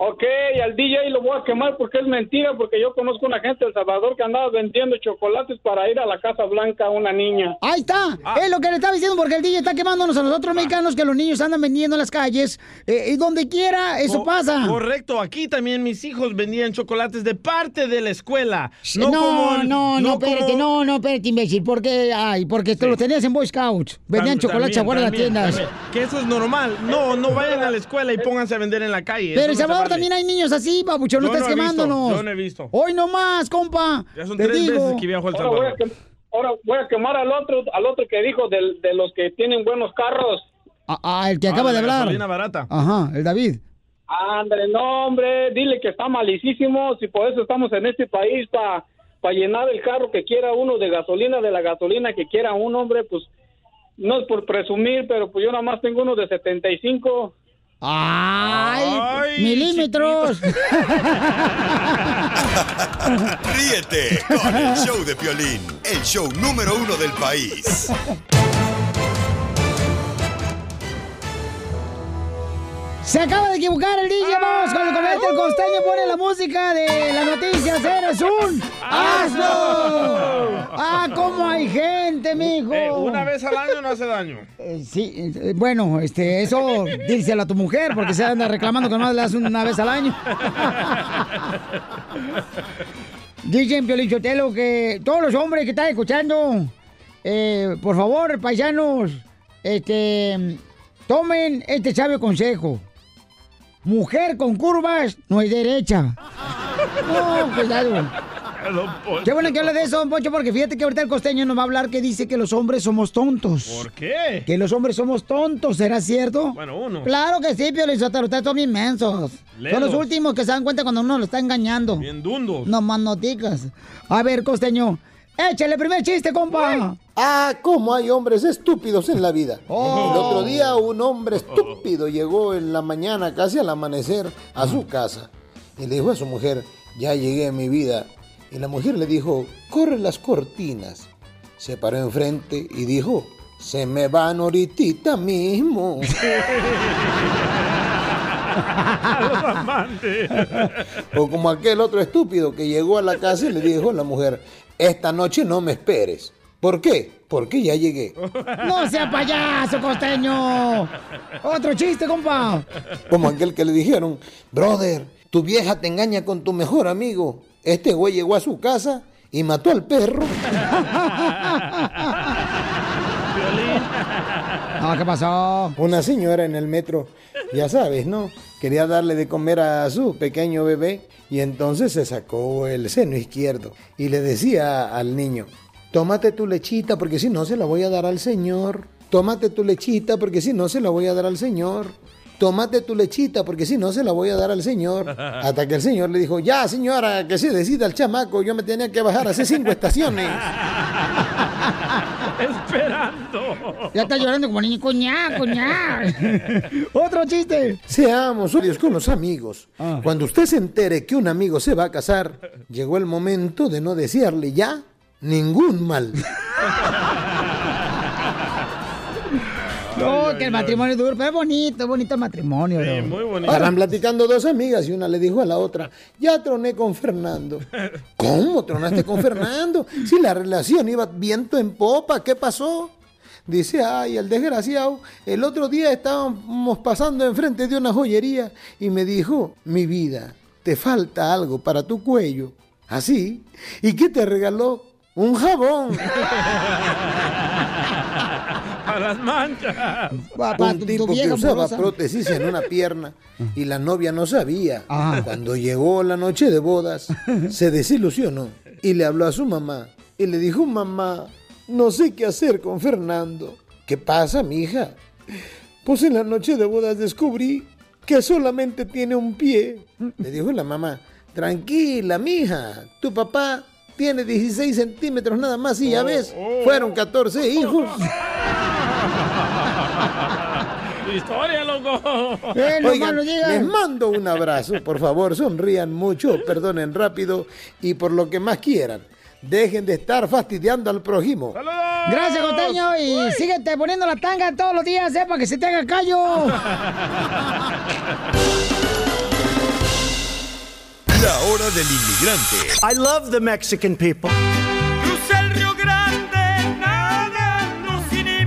Ok, al DJ lo voy a quemar porque es mentira, porque yo conozco una gente de El Salvador que andaba vendiendo chocolates para ir a la Casa Blanca a una niña. Ahí está. Es lo que le estaba diciendo porque el DJ está quemándonos a nosotros mexicanos que los niños andan vendiendo en las calles eh, y donde quiera eso Co- pasa. Correcto, aquí también mis hijos vendían chocolates de parte de la escuela. No, No, no, como el- no, no espérate, como- no, no, espérate, imbécil, porque, ay, porque te los tenías en Boy Scouts, vendían chocolates también, afuera de las tiendas. también. Que eso es normal. No, no vayan a la escuela y pónganse a vender en la calle. Pero También hay niños así, papuchón, no estás no visto, quemándonos. yo no he visto. Hoy no más, compa. Ya son Te tres digo. veces que viajo a El Ahora voy a, Salvador. quem- ahora voy a quemar al otro, al otro que dijo de, los que tienen buenos carros. Ah, ah, el que acaba Ah, de la hablar. gasolina barata. Ajá, el David. Ándale, no, hombre, dile que está malicísimo, si por eso estamos en este país, para llenar el carro que quiera uno de gasolina, de la gasolina que quiera un hombre, pues no es por presumir, pero pues yo nada más tengo uno de 75. ¡Ay! milímetros. Ríete con el show de Piolín, el show número uno del país. Se acaba de equivocar el DJ, vamos con el comediante el costeño, pone la música de las noticias, eres un asno. Ah, cómo hay gente, mijo. Eh, una vez al año no hace daño. Eh, sí, eh, bueno, este, eso díselo a tu mujer, porque se anda reclamando que no le das una vez al año. Dicen Piolichotelo que todos los hombres que están escuchando, eh, por favor, paisanos, este, tomen este sabio consejo. Mujer con curvas no hay derecha. No, cuidado. Qué bueno que habla de eso, don Poncho, porque fíjate que ahorita el costeño nos va a hablar que dice que los hombres somos tontos. ¿Por qué? Que los hombres somos tontos, ¿será cierto? Bueno, uno. Claro que sí, Pio Lizotero, ustedes son inmensos. Son los últimos que se dan cuenta cuando uno lo está engañando. Bien dundos. No más noticas. A ver, costeño, échale el primer chiste, compa. Ah, cómo hay hombres estúpidos en la vida. Oh. El otro día un hombre estúpido llegó en la mañana, casi al amanecer, a su casa. Y le dijo a su mujer, ya llegué a mi vida. Y la mujer le dijo, corre las cortinas. Se paró enfrente y dijo, se me van ahorita mismo. Los amantes. O como aquel otro estúpido que llegó a la casa y le dijo a la mujer, esta noche no me esperes. ¿Por qué? Porque ya llegué. No sea payaso, costeño. Otro chiste, compa. Como aquel que le dijeron, brother, Tu vieja te engaña con tu mejor amigo. Este güey llegó a su casa y mató al perro. No, ¿qué pasó? Una señora en el metro, ya sabes, ¿no? Quería darle de comer a su pequeño bebé y entonces se sacó el seno izquierdo y le decía al niño, tómate tu lechita porque si no se la voy a dar al señor. Tómate tu lechita porque si no se la voy a dar al señor. Tómate tu lechita porque si no se la voy a dar al señor. Hasta que el señor le dijo, ya señora, que se decida el chamaco, yo me tenía que bajar hace cinco estaciones. Esperando. Ya está llorando como niño, coñá, coñá. Otro chiste. Seamos serios con los amigos. Cuando usted se entere que un amigo se va a casar, llegó el momento de no desearle ya ningún mal. No, que el matrimonio es duro, pero es bonito, es bonito el matrimonio. bro. muy bonito. Estaban platicando dos amigas y una le dijo a la otra, ya troné con Fernando. ¿Cómo tronaste con Fernando? Si la relación iba viento en popa, ¿qué pasó? Dice, ay, el desgraciado, el otro día estábamos pasando enfrente de una joyería y me dijo, mi vida, te falta algo para tu cuello. ¿Así? ¿Y qué te regaló? Un jabón. A las manchas. un tipo que usaba prótesis en una pierna y la novia no sabía. Cuando llegó la noche de bodas, se desilusionó y le habló a su mamá y le dijo, mamá, no sé qué hacer con Fernando. ¿Qué pasa, mija? Pues en la noche de bodas descubrí que solamente tiene un pie. Le dijo la mamá, tranquila, mija, tu papá tiene 16 centímetros nada más y ya ves, fueron 14 hijos. Historia, loco. Oigan, les mando un abrazo. Por favor, sonrían mucho, perdonen rápido y por lo que más quieran. Dejen de estar fastidiando al prójimo. Gracias, Coteño. Y síguete poniendo la tanga todos los días, ¿eh? Para que se te haga callo. La hora del inmigrante. I love the Mexican people.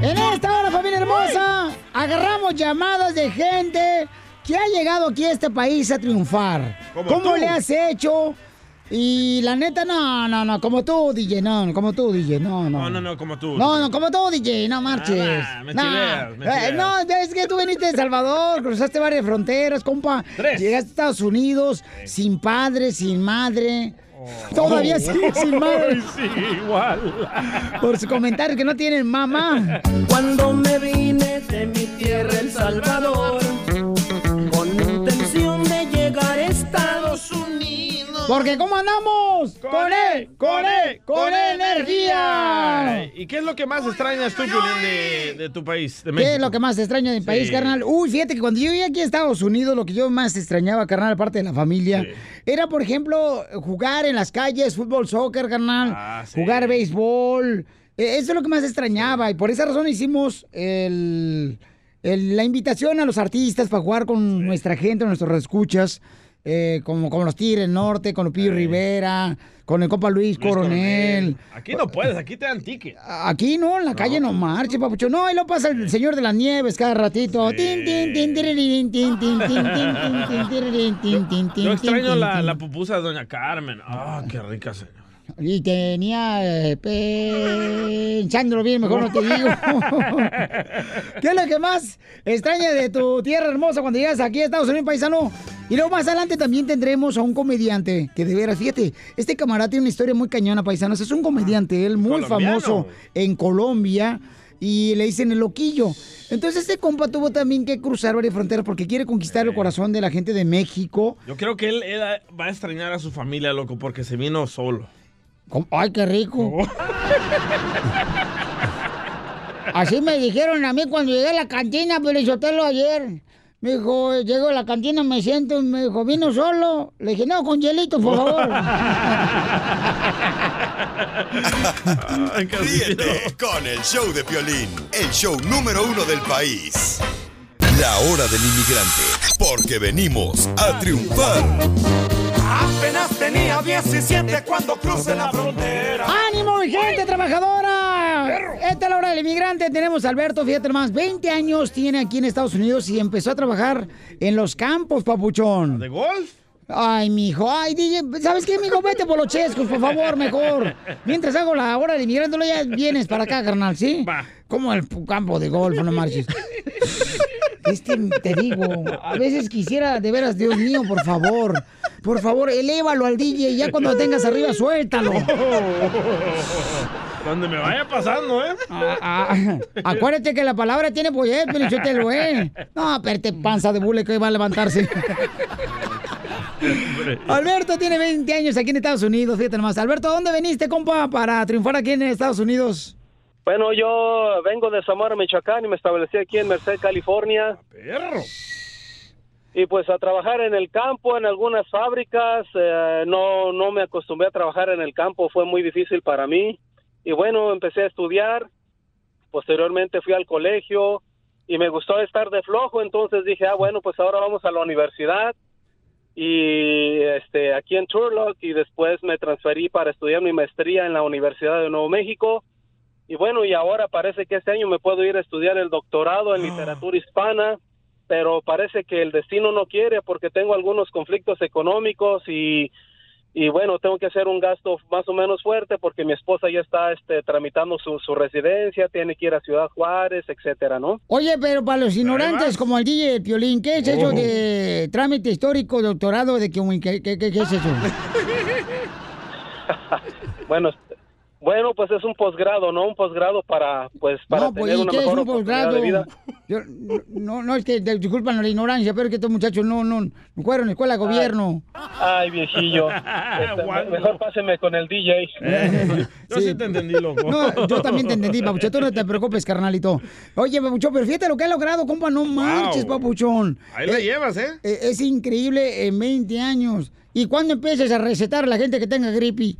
En esta hora, familia hermosa, agarramos llamadas de gente que ha llegado aquí a este país a triunfar. Como ¿Cómo tú. le has hecho? Y la neta, no, no, no, como tú, DJ, no, como tú, DJ, no, no. No, no, no, como tú. No, no, como tú, DJ, no marches. Ah, me No, chileas, me eh, no, es que tú viniste de El Salvador, cruzaste varias fronteras, compa. Tres. Llegaste a Estados Unidos sin padre, sin madre. Todavía sigue sin madre. Ay, sí, igual. Por su comentario que no tienen mamá. Cuando me vine de mi tierra, El Salvador, Porque ¿cómo andamos? Con él, con él, con energía. ¿Y qué es lo que más extrañas tú, Piolín, de, de tu país, de México? ¿Qué es lo que más extraño de mi país, Sí. carnal? Uy, fíjate que cuando yo vivía aquí a Estados Unidos, lo que yo más extrañaba, carnal, aparte de la familia, era, por ejemplo, jugar en las calles, fútbol, soccer, carnal, Ah, jugar béisbol. Eh, Eso es lo que más extrañaba y por esa razón hicimos el, el- la invitación a los artistas para jugar con nuestra gente, nuestros escuchas. Como, como los Tigres Norte, con Lupillo Rivera, con el compa Luis, Luis Coronel. Aquí no puedes, aquí te dan ticket. Aquí no, en la calle no marche, papucho. No, ahí lo pasa el señor de las nieves cada ratito. Yo extraño la, pupusa de Doña Carmen. Ah, qué rica, señor. Y tenía eh, pensándolo bien, mejor no te digo. ¿Qué es lo que más extraña de tu tierra hermosa cuando llegas aquí a Estados Unidos, paisano? Y luego más adelante también tendremos a un comediante que de veras, fíjate, este camarada tiene una historia muy cañona, paisanos. Es un comediante, él muy colombiano. famoso en Colombia y le dicen el loquillo. Entonces este compa tuvo también que cruzar varias fronteras porque quiere conquistar el corazón de la gente de México. Yo creo que él, él va a extrañar a su familia, loco, porque se vino solo. Ay, qué rico. Así me dijeron a mí cuando llegué a la cantina, pero ayer. Me dijo, llego a la cantina, me siento, me dijo, ¿vino solo? Le dije, no, con hielito, por favor. Ríete con el show de Piolín, el show número uno del país. La hora del inmigrante, porque venimos a triunfar. Apenas tenía 17 cuando crucé la frontera. ¡Ánimo, mi gente trabajadora! Esta es la hora del inmigrante. Tenemos a Alberto, fíjate más, 20 años tiene aquí en Estados Unidos y empezó a trabajar en los campos, papuchón. ¿De golf? Ay, mijo, ay, DJ, ¿sabes qué, mijo? Vete por los chescos, por favor, mejor. Mientras hago la hora de inmigrándolo, ya vienes para acá, carnal, ¿sí? Como el campo de golf, no marches. Este, te digo, a veces quisiera, de veras, Dios mío, por favor, por favor, elévalo al DJ y ya cuando lo tengas arriba, suéltalo. Donde me vaya pasando, ¿eh? Ah, ah, acuérdate que la palabra tiene poder, pero yo te lo eh. No, espérate, panza de bule que va a levantarse. Alberto tiene 20 años aquí en Estados Unidos, fíjate nomás. Alberto, ¿dónde veniste, compa, para triunfar aquí en Estados Unidos? Bueno, yo vengo de Zamora, Michoacán y me establecí aquí en Merced, California. Perro. Y pues a trabajar en el campo, en algunas fábricas. eh, no, no me acostumbré a trabajar en el campo, fue muy difícil para mí. Y bueno, empecé a estudiar. Posteriormente fui al colegio y me gustó estar de flojo, entonces dije, ah, bueno, pues ahora vamos a la universidad. Y este, aquí en Turlock y después me transferí para estudiar mi maestría en la Universidad de Nuevo México. Y bueno, y ahora parece que este año me puedo ir a estudiar el doctorado en literatura hispana, pero parece que el destino no quiere porque tengo algunos conflictos económicos y, y bueno, tengo que hacer un gasto más o menos fuerte porque mi esposa ya está este, tramitando su, su residencia, tiene que ir a Ciudad Juárez, etcétera, ¿no? Oye, pero para los ignorantes como el DJ de Piolín, ¿qué es eso Oh. de trámite histórico, doctorado de que qué, qué- es eso? Bueno, bueno, pues es un posgrado, ¿no? Un posgrado para, pues, para no, pues, tener ¿y una qué es mejor un oportunidad posgrado? de vida. Yo- no, no, es que de- disculpan la ignorancia, pero es que estos muchachos no, no, no fueron a escuela de gobierno. Ay, viejillo. Este, me- mejor páseme con el DJ. Yo sí, te entendí, loco. No, yo también te entendí, papuchón. Tú no te preocupes, carnalito. Oye, papuchón, pero fíjate lo que ha logrado, compa. No marches, papuchón. Ahí la llevas, ¿eh? Es increíble en 20 años. ¿Y cuándo empiezas a recetar a la gente que tenga gripe?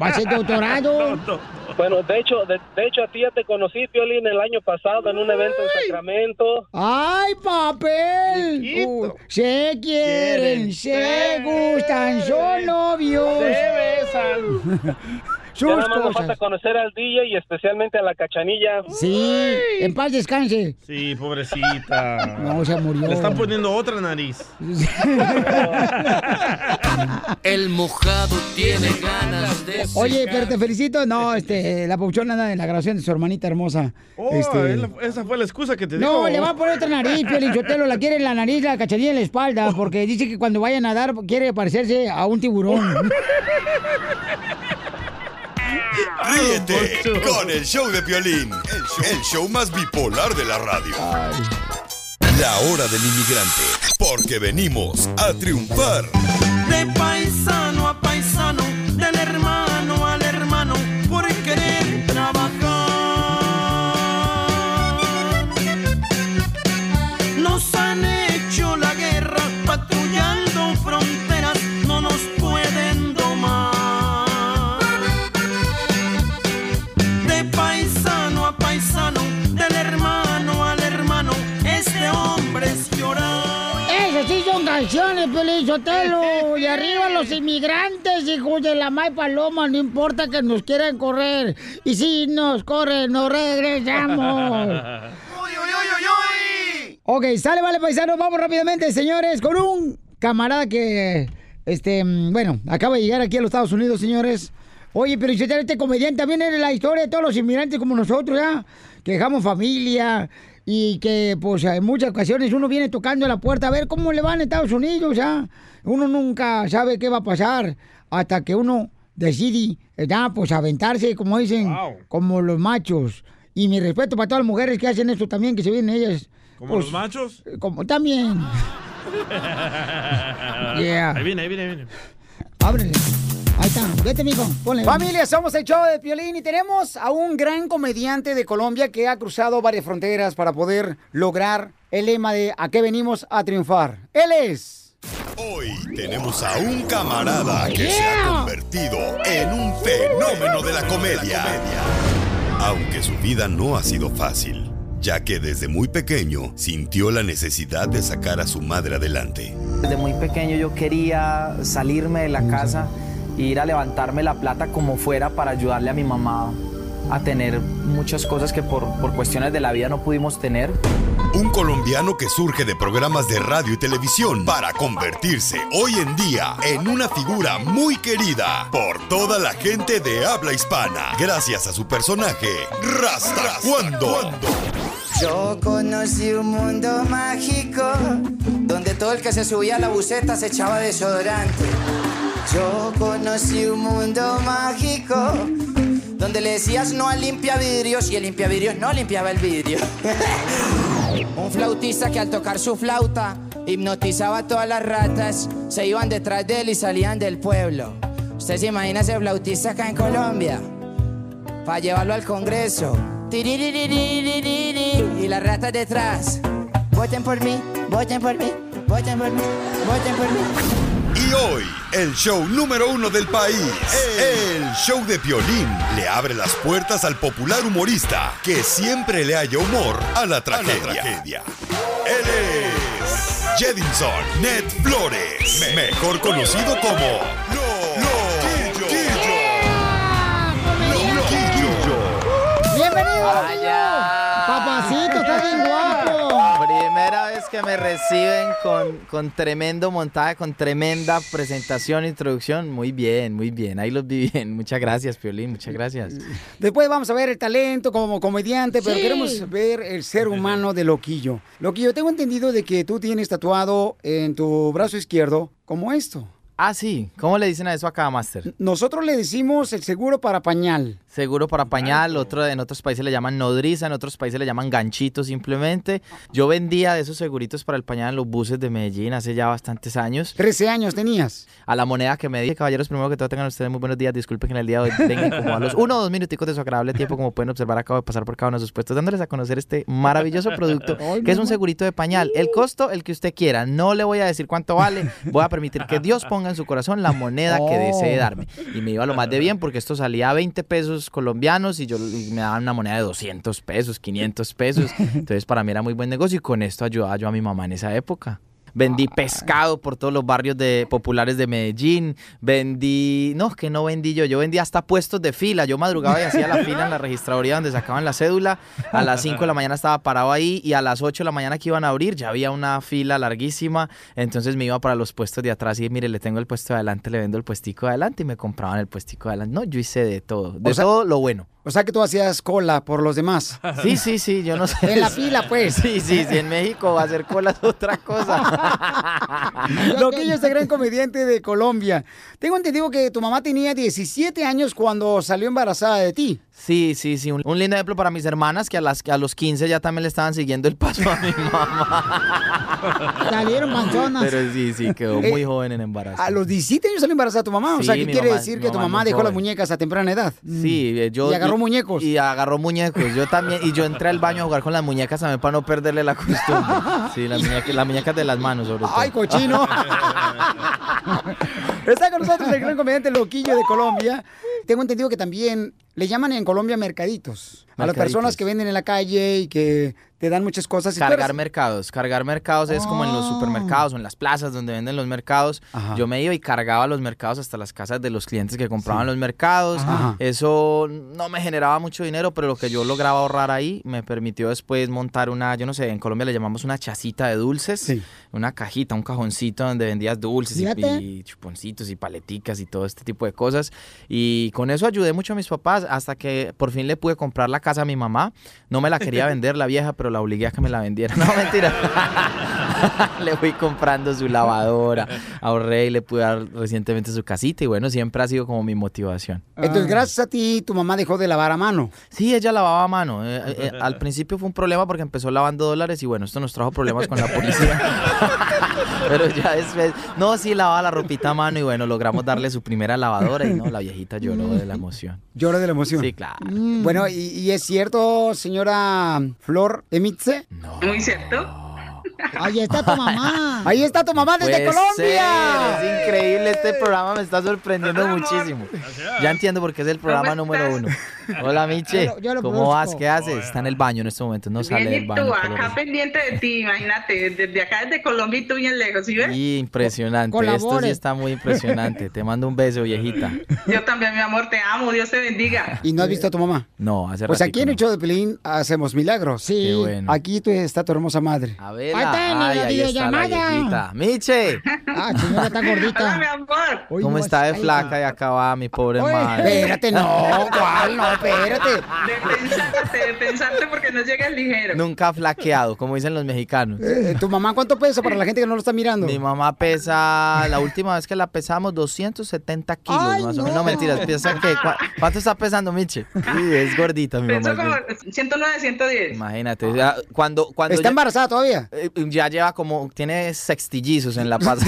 Va a ser doctorado. Bueno, de hecho, de, de hecho a ti ya te conocí, Piolín, el año pasado en un evento en Sacramento. ¡Ay, papel! Uh, se quieren, se gustan, son novios. Se besan. Sus ya nada más nos cosas. falta conocer al DJ y especialmente a la cachanilla. Sí, en paz descanse. Sí, pobrecita. No, se murió. Le están poniendo otra nariz. El mojado tiene ganas de Oye, pero te felicito. No, este, la pauchona anda en la grabación de su hermanita hermosa. Oh, Este, esa fue la excusa que te dio. No, le va a poner otra nariz, Piolín Sotelo, la quiere en la nariz, la cachanilla en la espalda, porque dice que cuando vaya a nadar quiere parecerse a un tiburón. Ríete con el show de Piolín, el show, el show más bipolar de la radio. La hora del inmigrante, porque venimos a triunfar. De paisano Sotelo. Y arriba los inmigrantes, hijos de la May Paloma, no importa que nos quieran correr. Y si nos corren, nos regresamos. Ok, sale, vale, paisanos. Vamos rápidamente, señores, con un camarada que, este, bueno, acaba de llegar aquí a los Estados Unidos, señores. Oye, pero este comediante también es la historia de todos los inmigrantes como nosotros, ¿ya? Que dejamos familia y que, pues, en muchas ocasiones uno viene tocando la puerta a ver cómo le van a Estados Unidos, ¿ya? Uno nunca sabe qué va a pasar hasta que uno decide, ya, pues, aventarse, como dicen, como los machos. Y mi respeto para todas las mujeres que hacen esto también, que se vienen ellas. ¿Como pues, los machos? Como también. Yeah. Ahí viene, ahí viene, ahí viene. Ábrele. Ahí está. Vete, mijo. Ponle. Familia, somos el show de Piolín y tenemos a un gran comediante de Colombia que ha cruzado varias fronteras para poder lograr el lema de ¿A qué venimos a triunfar? Él es... Hoy tenemos a un camarada que se ha convertido en un fenómeno de la comedia. Aunque su vida no ha sido fácil, ya que desde muy pequeño sintió la necesidad de sacar a su madre adelante. Desde muy pequeño yo quería salirme de la casa ir a levantarme la plata como fuera para ayudarle a mi mamá a tener muchas cosas que por, por cuestiones de la vida no pudimos tener. Un colombiano que surge de programas de radio y televisión para convertirse hoy en día en una figura muy querida por toda la gente de habla hispana. Gracias a su personaje, Rasta Cuando. Yo conocí un mundo mágico donde todo el que se subía a la buceta se echaba desodorante. Yo conocí un mundo mágico donde le decías no al limpia vidrios y el limpia vidrios no limpiaba el vidrio. un flautista que al tocar su flauta hipnotizaba a todas las ratas, se iban detrás de él y salían del pueblo. ¿Usted se imagina ese flautista acá en Colombia? Para llevarlo al Congreso. Y las ratas detrás. Voten por mí, voten por mí, voten por mí, voten por mí. Y hoy, el show número uno del país, el show de Piolín, le abre las puertas al popular humorista que siempre le haya humor a la tragedia. Él es Jedinson Ned Flores, mejor conocido como ¡Bienvenido! Vaya. Papacito, estás bien guapo. Primera vez que me reciben con, con tremendo montaje, con tremenda presentación, introducción. Muy bien, muy bien. Ahí los vi bien. Muchas gracias, Piolín. Muchas gracias. Después vamos a ver el talento como comediante, pero Sí. queremos ver el ser humano de Loquillo. Loquillo, tengo entendido de que tú tienes tatuado en tu brazo izquierdo como esto. Ah, sí. ¿Cómo le dicen a eso acá, Master? Nosotros le decimos el seguro para pañal. Seguro para pañal, otro, en otros países le llaman nodriza, en otros países le llaman ganchito simplemente. Yo vendía de esos seguritos para el pañal en los buses de Medellín hace ya bastantes años. 13 años tenías. A la moneda que me di, caballeros, primero que todo tengan ustedes muy buenos días. Disculpen que en el día de hoy vengan como a los uno o dos minuticos de su agradable tiempo, como pueden observar, acabo de pasar por cada uno de sus puestos, dándoles a conocer este maravilloso producto que es un segurito de pañal. El costo, el que usted quiera. No le voy a decir cuánto vale. Voy a permitir que Dios ponga en su corazón la moneda que desee darme. Y me iba lo más de bien porque esto salía a 20 pesos colombianos y yo y me daban una moneda de 200 pesos, 500 pesos. Entonces para mí era muy buen negocio y con esto ayudaba yo a mi mamá en esa época. Vendí pescado por todos los barrios de, populares de Medellín. Vendí. No, que no vendí yo. Yo vendí hasta puestos de fila. Yo madrugaba y hacía la fila en la registraduría donde sacaban la cédula. A las 5 de la mañana estaba parado ahí y a las 8 de la mañana que iban a abrir ya había una fila larguísima. Entonces me iba para los puestos de atrás y mire, le tengo el puesto de adelante, le vendo el puestico de adelante y me compraban el puestico de adelante. No, yo hice de todo. De O sea- todo lo bueno. O sea que tú hacías cola por los demás. Sí, sí, sí, yo no sé. En la fila, pues. Sí, sí, sí, en México hacer cola es otra cosa. Loquillo es el gran comediante de Colombia. Tengo entendido que tu mamá tenía 17 años cuando salió embarazada de ti. Sí, sí, sí. Un, un lindo ejemplo para mis hermanas que a, las, que a los 15 ya también le estaban siguiendo el paso a mi mamá. Salieron panzonas. Pero sí, sí, quedó Eh, muy joven en embarazo. A los 17 años salió embarazada tu mamá. o sea, ¿qué quiere mamá- decir que tu mamá dejó las muñecas a temprana edad? Sí, eh, yo... Y agarró y- muñecos. Y agarró muñecos. Yo también. Y yo entré al baño a jugar con las muñecas también para no perderle la costumbre. Sí, las muñecas, las muñecas de las manos, sobre todo. ¡Ay, cochino! Está con nosotros el gran comediante Loquillo de Colombia. Tengo entendido que también le llaman en Colombia mercaditos. A las personas que venden en la calle y que te dan muchas cosas. Y Cargar eres- mercados. Cargar mercados es como en los Oh. supermercados o en las plazas donde venden los mercados. Ajá. Yo me iba y cargaba los mercados hasta las casas de los clientes que compraban los mercados. Ajá. Eso no me generaba mucho dinero, pero lo que yo lograba ahorrar ahí me permitió después montar una, yo no sé, en Colombia le llamamos una chacita de dulces. Una cajita, un cajoncito donde vendías dulces Fíjate. y chuponcitos y paleticas y todo este tipo de cosas. Y con eso ayudé mucho a mis papás hasta que por fin le pude comprar la casa a mi mamá. No me la quería vender la vieja, pero la obligué a que me la vendiera. No, mentira. le fui comprando su lavadora, ahorré y le pude dar recientemente su casita y bueno, siempre ha sido como mi motivación. Entonces, gracias a ti, tu mamá dejó de lavar a mano. Sí, ella lavaba a mano. Eh, eh, eh, al principio fue un problema porque empezó lavando dólares y bueno, esto nos trajo problemas con la policía. Pero ya después, no, sí, lavaba la ropita a mano y bueno, logramos darle su primera lavadora y no, la viejita lloró de la emoción. Llora de la emoción. Sí, claro. Bueno, y, y es cierto, señora Flor Emitze. No. Muy cierto. Ahí está tu mamá. Ahí está tu mamá desde Puede Colombia. ser, es increíble, este programa me está sorprendiendo muchísimo. Ya entiendo por qué es el programa número uno. Hola, Miche. Yo lo- yo lo ¿Cómo vas? ¿Qué haces? Está en el baño en este momento, no sale del y baño. tú, acá pendiente de ti, imagínate, desde acá desde Colombia y tú bien lejos, ¿sí ves? Y impresionante, esto Colabore. sí está muy impresionante. Te mando un beso, viejita. Yo también, mi amor, te amo, Dios te bendiga. ¿Y no has visto a tu mamá? No, hace Pues aquí en el show de Pelín hacemos milagros. Sí. Qué bueno. Aquí tú está tu hermosa madre. A ver, ay, ahí está la viejita. Miche, Ah, señora, está gordita. Hola, mi amor. ¿cómo está de flaca y acabada mi pobre Oye, madre? espérate, no, ¿cuál? No, espérate. De pensarte, de pensarte porque no llegas ligero. Nunca ha flaqueado, como dicen los mexicanos. Eh, ¿Tu mamá cuánto pesa para la gente que no lo está mirando? Mi mamá pesa, la última vez que la pesamos, 270 kilos, Ay, más o no. menos. No, mentiras, piensa que, ¿cu- ¿cuánto está pesando Miche? Sí, es gordita mi mamá. Pensó es como gordita. 109, 110. Imagínate, cuando, cuando ¿Está ya, embarazada todavía? eh, ya lleva como, tiene sextillizos en la todavía.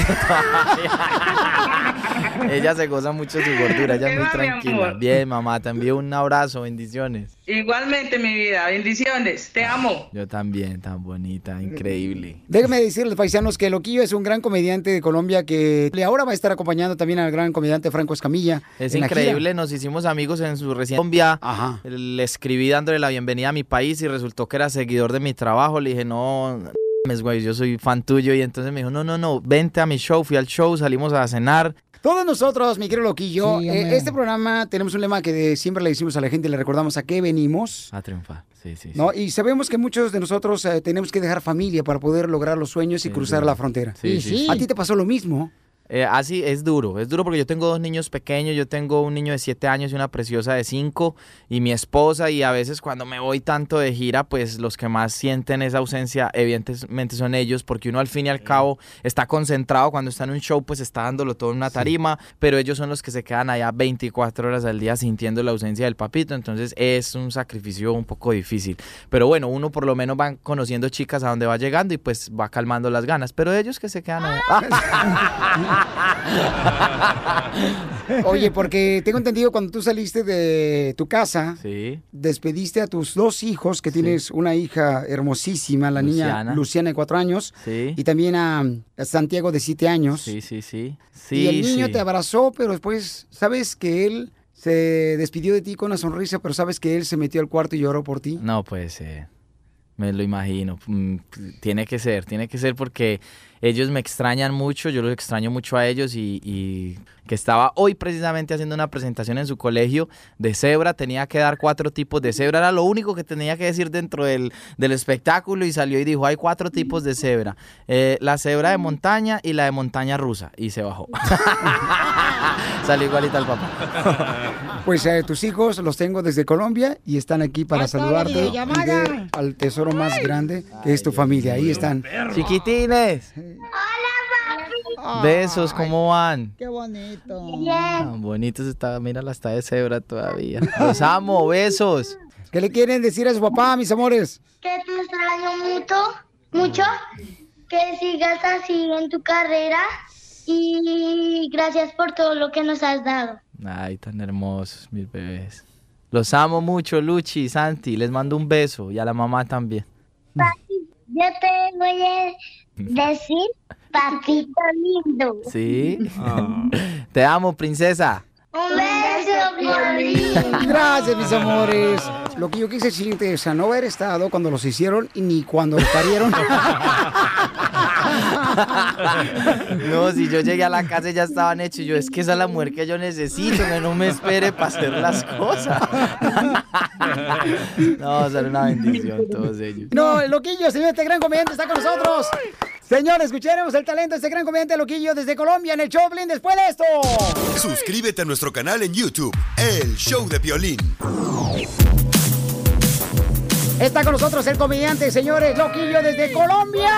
Ella se goza mucho su gordura, ella es ¿Qué muy va, tranquila. Bien, mamá, te envío un abrazo, bendiciones. Igualmente, mi vida, bendiciones, te amo. Yo también, tan bonita, increíble. Déjenme decirles, paisanos, que Loquillo es un gran comediante de Colombia que ahora va a estar acompañando también al gran comediante Franco Escamilla. Es increíble, nos hicimos amigos en su recién Colombia. Le escribí dándole la bienvenida a mi país y resultó que era seguidor de mi trabajo. Le dije, no, mames, güey, yo soy fan tuyo. Y entonces me dijo, no, no, no, vente a mi show. Fui al show, salimos a cenar. Todos nosotros, mi querido Loquillo, Sí, eh, este programa tenemos un lema que de- siempre le decimos a la gente, le recordamos a qué venimos. A triunfar, sí, sí. sí. ¿No? Y sabemos que muchos de nosotros eh, tenemos que dejar familia para poder lograr los sueños y cruzar sí. la frontera. Sí, sí, sí. A ti te pasó lo mismo. Eh, así es duro, es duro porque yo tengo dos niños pequeños, yo tengo un niño de 7 años y una preciosa de 5 y mi esposa y a veces cuando me voy tanto de gira pues los que más sienten esa ausencia evidentemente son ellos porque uno al fin y al cabo está concentrado cuando está en un show pues está dándolo todo en una tarima pero ellos son los que se quedan allá 24 horas al día sintiendo la ausencia del papito entonces es un sacrificio un poco difícil. Pero bueno uno por lo menos va conociendo chicas a donde va llegando y pues va calmando las ganas pero ellos que se quedan allá Oye, porque tengo entendido cuando tú saliste de tu casa, Sí. despediste a tus dos hijos, que tienes una hija hermosísima, la niña Luciana. De cuatro años, Sí. y también a, Santiago de siete años. Sí, sí, sí. y el niño te abrazó, pero después sabes que él se despidió de ti con una sonrisa, pero sabes que él se metió al cuarto y lloró por ti. No puede ser. Me lo imagino. Mm, Tiene que ser, tiene que ser porque ellos me extrañan mucho, yo los extraño mucho a ellos y, que estaba hoy precisamente haciendo una presentación en su colegio de cebra, tenía que dar cuatro tipos de cebra, era lo único que tenía que decir dentro del, del espectáculo y salió y dijo, hay cuatro tipos de cebra, Eh, la cebra de montaña y la de montaña rusa y se bajó. salió igualita al papá. Pues eh, tus hijos los tengo desde Colombia y están aquí para saludarte y videollamada. ver al tesoro más grande que es tu familia. Ahí están. Chiquitines. Besos, ¿cómo van? Qué bonito. Tan bonitos está, mírala, está de cebra todavía. Los amo, besos. ¿Qué le quieren decir a su papá, mis amores? que te extraño mucho, mucho, que sigas así en tu carrera y gracias por todo lo que nos has dado. Ay, tan hermosos, mis bebés. Los amo mucho, Luchi, Santi. Les mando un beso y a la mamá también. Papi, yo te voy a decir, papito lindo. ¿Sí? Te amo, princesa. Un beso, Piolín. Gracias, mis amores. Lo que yo quise decirte es a no haber estado cuando los hicieron y ni cuando los parieron. No, si yo llegué a la casa y ya estaban hechos. Yo, es que esa es la mujer que yo necesito, que no me espere para hacer las cosas. No, ser una bendición todos ellos. No, el Loquillo, señor, este gran comediante está con nosotros. Señores, escucharemos el talento de este gran comediante Loquillo desde Colombia en el Choplin después de esto. Suscríbete a nuestro canal en YouTube, El Show de Violín. Está con nosotros el comediante, señores, Loquillo desde Colombia.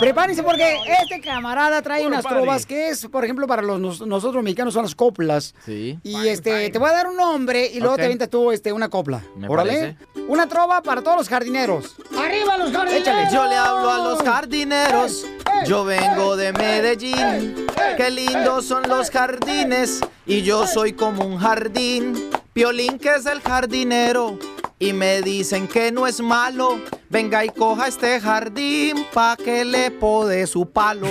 Prepárense porque este camarada trae Puro unas party. trovas que es, por ejemplo, para los nos- nosotros mexicanos son las coplas. Sí. Y este, te voy a dar un nombre y luego Ok. te avientas tú este, una copla. Me Órale. Una trova para todos los jardineros. ¡Arriba los jardineros! Yo le hablo a los jardineros. Yo vengo de Medellín. Qué lindos son los jardines. Y yo soy como un jardín. Piolín que es el jardinero. Y me dicen que no es malo. Venga y coja este jardín pa' que le pode su palo.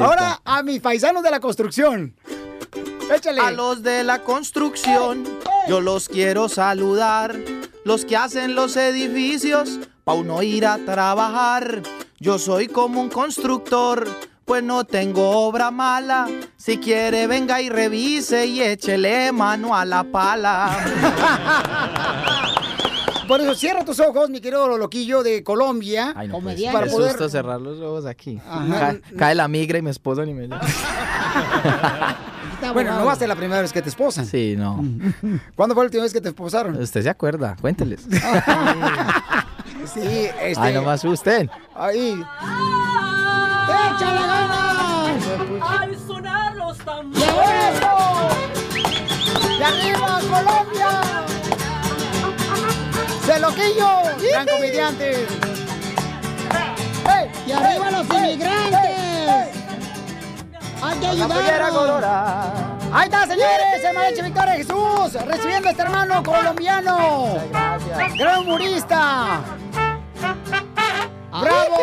Ahora a mis paisanos de la construcción. Échale. A los de la construcción, yo los quiero saludar. Los que hacen los edificios, pa' uno ir a trabajar. Yo soy como un constructor, pues no tengo obra mala. Si quiere, venga y revise y échele mano a la pala. Por eso cierra tus ojos, mi querido loquillo de Colombia. Ay, no, pues, para qué poder. susto cerrar los ojos aquí. Cae, cae la migra y mi esposo ni me... Bueno, no va a ser la primera vez que te esposan. Sí, no. ¿Cuándo fue la última vez que te esposaron? Usted se acuerda, cuénteles. Sí, este. Ay, no me asusten. Ahí. ¡Échale ganas! Al sonar los tambores. ¡Y arriba, Colombia! ¡Se loquillo! ¡Gran comediante! ¡Ey! ¡Y arriba los inmigrantes! ¡Hay que ayudarnos! ¡Ahí está, señores! ¡El maestro Victoria Jesús! Recibiendo a este hermano colombiano. ¡Gran humorista! ¡Bravo!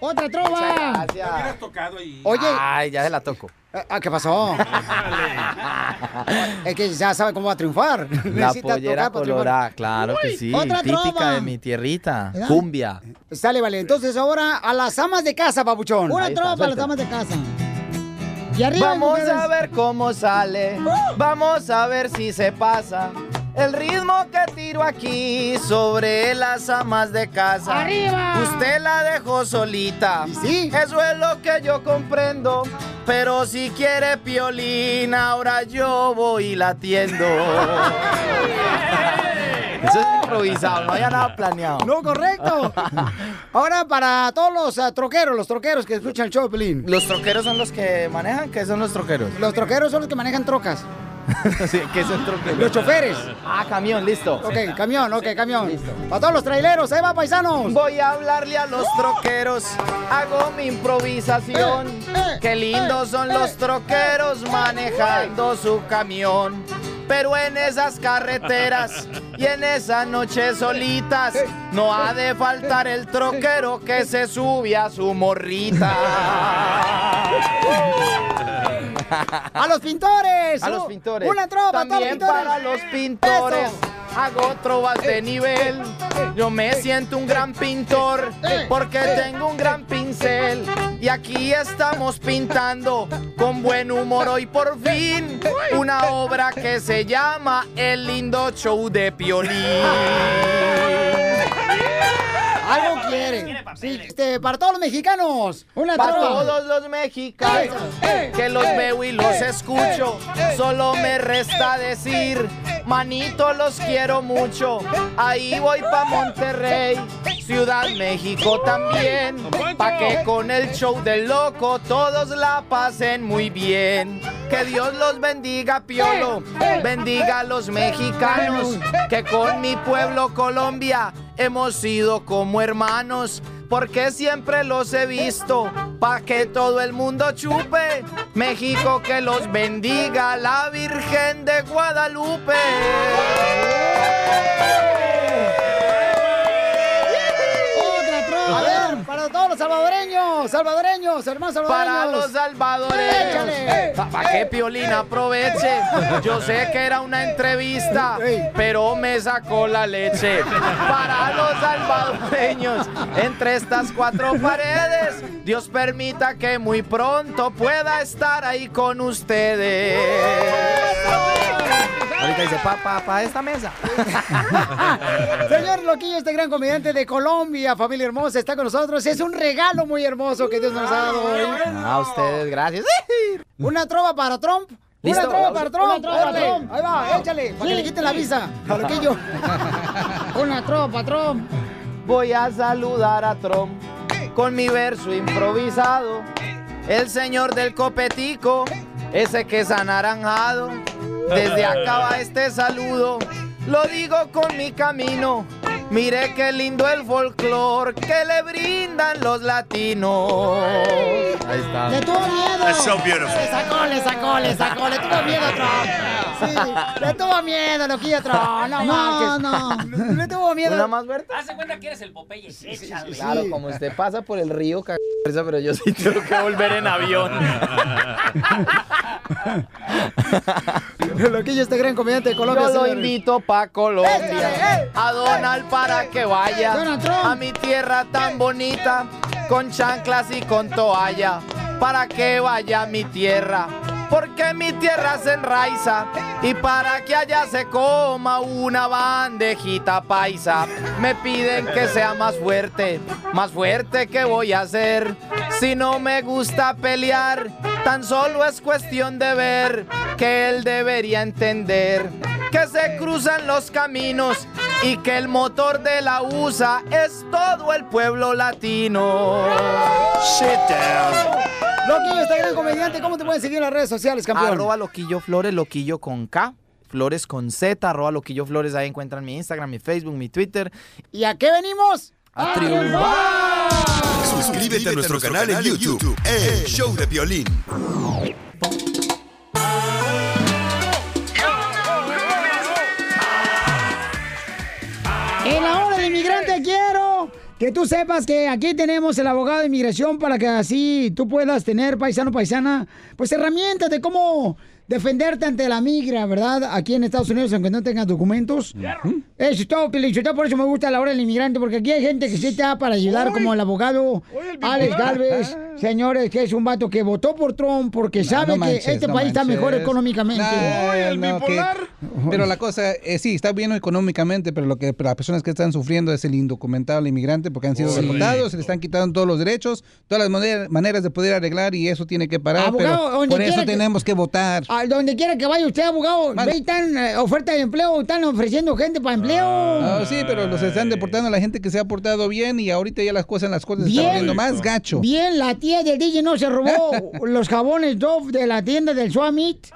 ¡Otra trova! Gracias. tocado ahí. Oye. Ay, ya se la toco. Ah, ¿qué pasó? es que ya sabe cómo va a triunfar. La Necesita pollera colorada, claro que sí. otra Típica trova. de mi tierrita. ¿Verdad? Cumbia. Sale, vale. Entonces ahora a las amas de casa, babuchón. Una trova para las amas de casa. Y arriba, Vamos mujeres. a ver cómo sale. Vamos a ver si se pasa. El ritmo que tiro aquí sobre las amas de casa. ¡Arriba! Usted la dejó solita. Sí. Eso es lo que yo comprendo. Pero si quiere piolina, ahora yo voy y la atiendo. Eso es improvisado, no había nada planeado. No, correcto. Ahora para todos los ah, troqueros, los troqueros que escuchan el show, Pelín. ¿Los troqueros son los que manejan? ¿Qué son los troqueros? Los troqueros son los que manejan trocas. Sí, ¿Qué troqueros? Los choferes. Ah, camión, listo. Ok, camión, ok, camión. Para todos los traileros, ahí va, paisanos. Voy a hablarle a los troqueros, hago mi improvisación. Eh, Qué lindos son los troqueros manejando su camión. Pero en esas carreteras y en esas noches solitas, no ha de faltar el troquero que se sube a su morrita. A los pintores. A los pintores. Una trova todos También pintores. para los pintores. Eso. Hago trovas de nivel. Yo me siento un gran pintor porque tengo un gran aquí estamos pintando con buen humor hoy por fin una obra que se llama El lindo show de Piolín. Algo quiere. Sí, este, para todos los mexicanos. Una Para todos los mexicanos que los veo y los escucho, solo me resta decir, manito los quiero mucho. Ahí voy pa Monterrey, Ciudad México también, pa que con el show del loco todos la pasen muy bien. Que Dios los bendiga, Piolo, bendiga a los mexicanos, que con mi pueblo Colombia hemos sido como hermanos. Porque siempre los he visto, pa' que todo el mundo chupe. México que los bendiga, la Virgen de Guadalupe. A ver, para todos los salvadoreños, salvadoreños, hermanos salvadoreños. Para los salvadoreños. Échale. Para que Piolín aproveche. Yo sé que era una entrevista, pero me sacó la leche. Para los salvadoreños, entre estas cuatro paredes, Dios permita que muy pronto pueda estar ahí con ustedes. Ahorita dice, papá, para esta mesa. Señor Loquillo, este gran comediante de Colombia, familia hermosa, está con nosotros. Es un regalo muy hermoso que Dios nos ha dado hoy. A ustedes, gracias. Una trova para Trump. Listo. Una trova para Trump. Una trova para. Trump. Ahí va, échale, para que le quiten la visa. A Loquillo. Una trova para Trump. Voy a saludar a Trump con mi verso improvisado. El señor del copetico, ese que es anaranjado. Desde acá va este saludo, lo digo con mi camino. Mire qué lindo el folclor que le brindan los latinos. Ahí está. Le tuvo miedo. That's so beautiful. Le sacó, le sacó, le sacó, le tuvo miedo a Trump. Sí, le tuvo miedo, loquillo Tron. No, No, no. Le tuvo miedo. ¿Una más, Berta? Hace cuenta que eres el Popeye. Échale. Claro, como usted pasa por el río, caga- pero yo sí tengo que volver en avión. Loquillo, este gran comediante de Colombia. Yo lo invito pa' Colombia, a Donald para que vaya a mi tierra tan bonita, con chanclas y con toalla, para que vaya a mi tierra. Porque mi tierra se enraiza y para que allá se coma una bandejita paisa. Me piden que sea más fuerte, más fuerte que voy a hacer. Si no me gusta pelear, tan solo es cuestión de ver que él debería entender que se cruzan los caminos y que el motor de la USA es todo el pueblo latino. Shit down. Loquillo, este gran comediante, ¿cómo te pueden seguir en las redes sociales, campeón? Arroba Loquillo Flores, Loquillo con K. Flores con Z, arroba Loquillo Flores, ahí encuentran mi Instagram, mi Facebook, mi Twitter. ¿Y a qué venimos? A triunfar. Suscríbete a nuestro canal en YouTube, El Show de Violín. Inmigrante quiero. Que tú sepas que aquí tenemos el abogado de inmigración para que así tú puedas tener, paisano, paisana, pues herramientas de cómo defenderte ante la migra, ¿verdad? Aquí en Estados Unidos, aunque no tengas documentos. Eso es todo, Pilichotá, por eso me gusta la hora del inmigrante, porque aquí hay gente que sí está para ayudar, como el abogado Alex Galvez, señores, que es un vato que votó por Trump porque sabe no que este no país está mejor económicamente. No, no, que- pero la cosa, eh, sí, está bien económicamente, pero lo que pero las personas que están sufriendo es el indocumentado, el inmigrante, porque han sido Sí. deportados, se les están quitando todos los derechos, todas las maneras, de poder arreglar y eso tiene que parar. Abogado, pero donde por eso que- tenemos que votar. A donde quiera que vaya usted, abogado, ve y están eh, oferta de empleo, están ofreciendo gente para empleo. Ah, sí, pero los están deportando a la gente que se ha portado bien y ahorita ya las cosas en las cosas se están Bien. poniendo más gacho. Bien, la tía del DJ no se robó los jabones Dove de la tienda del Swamit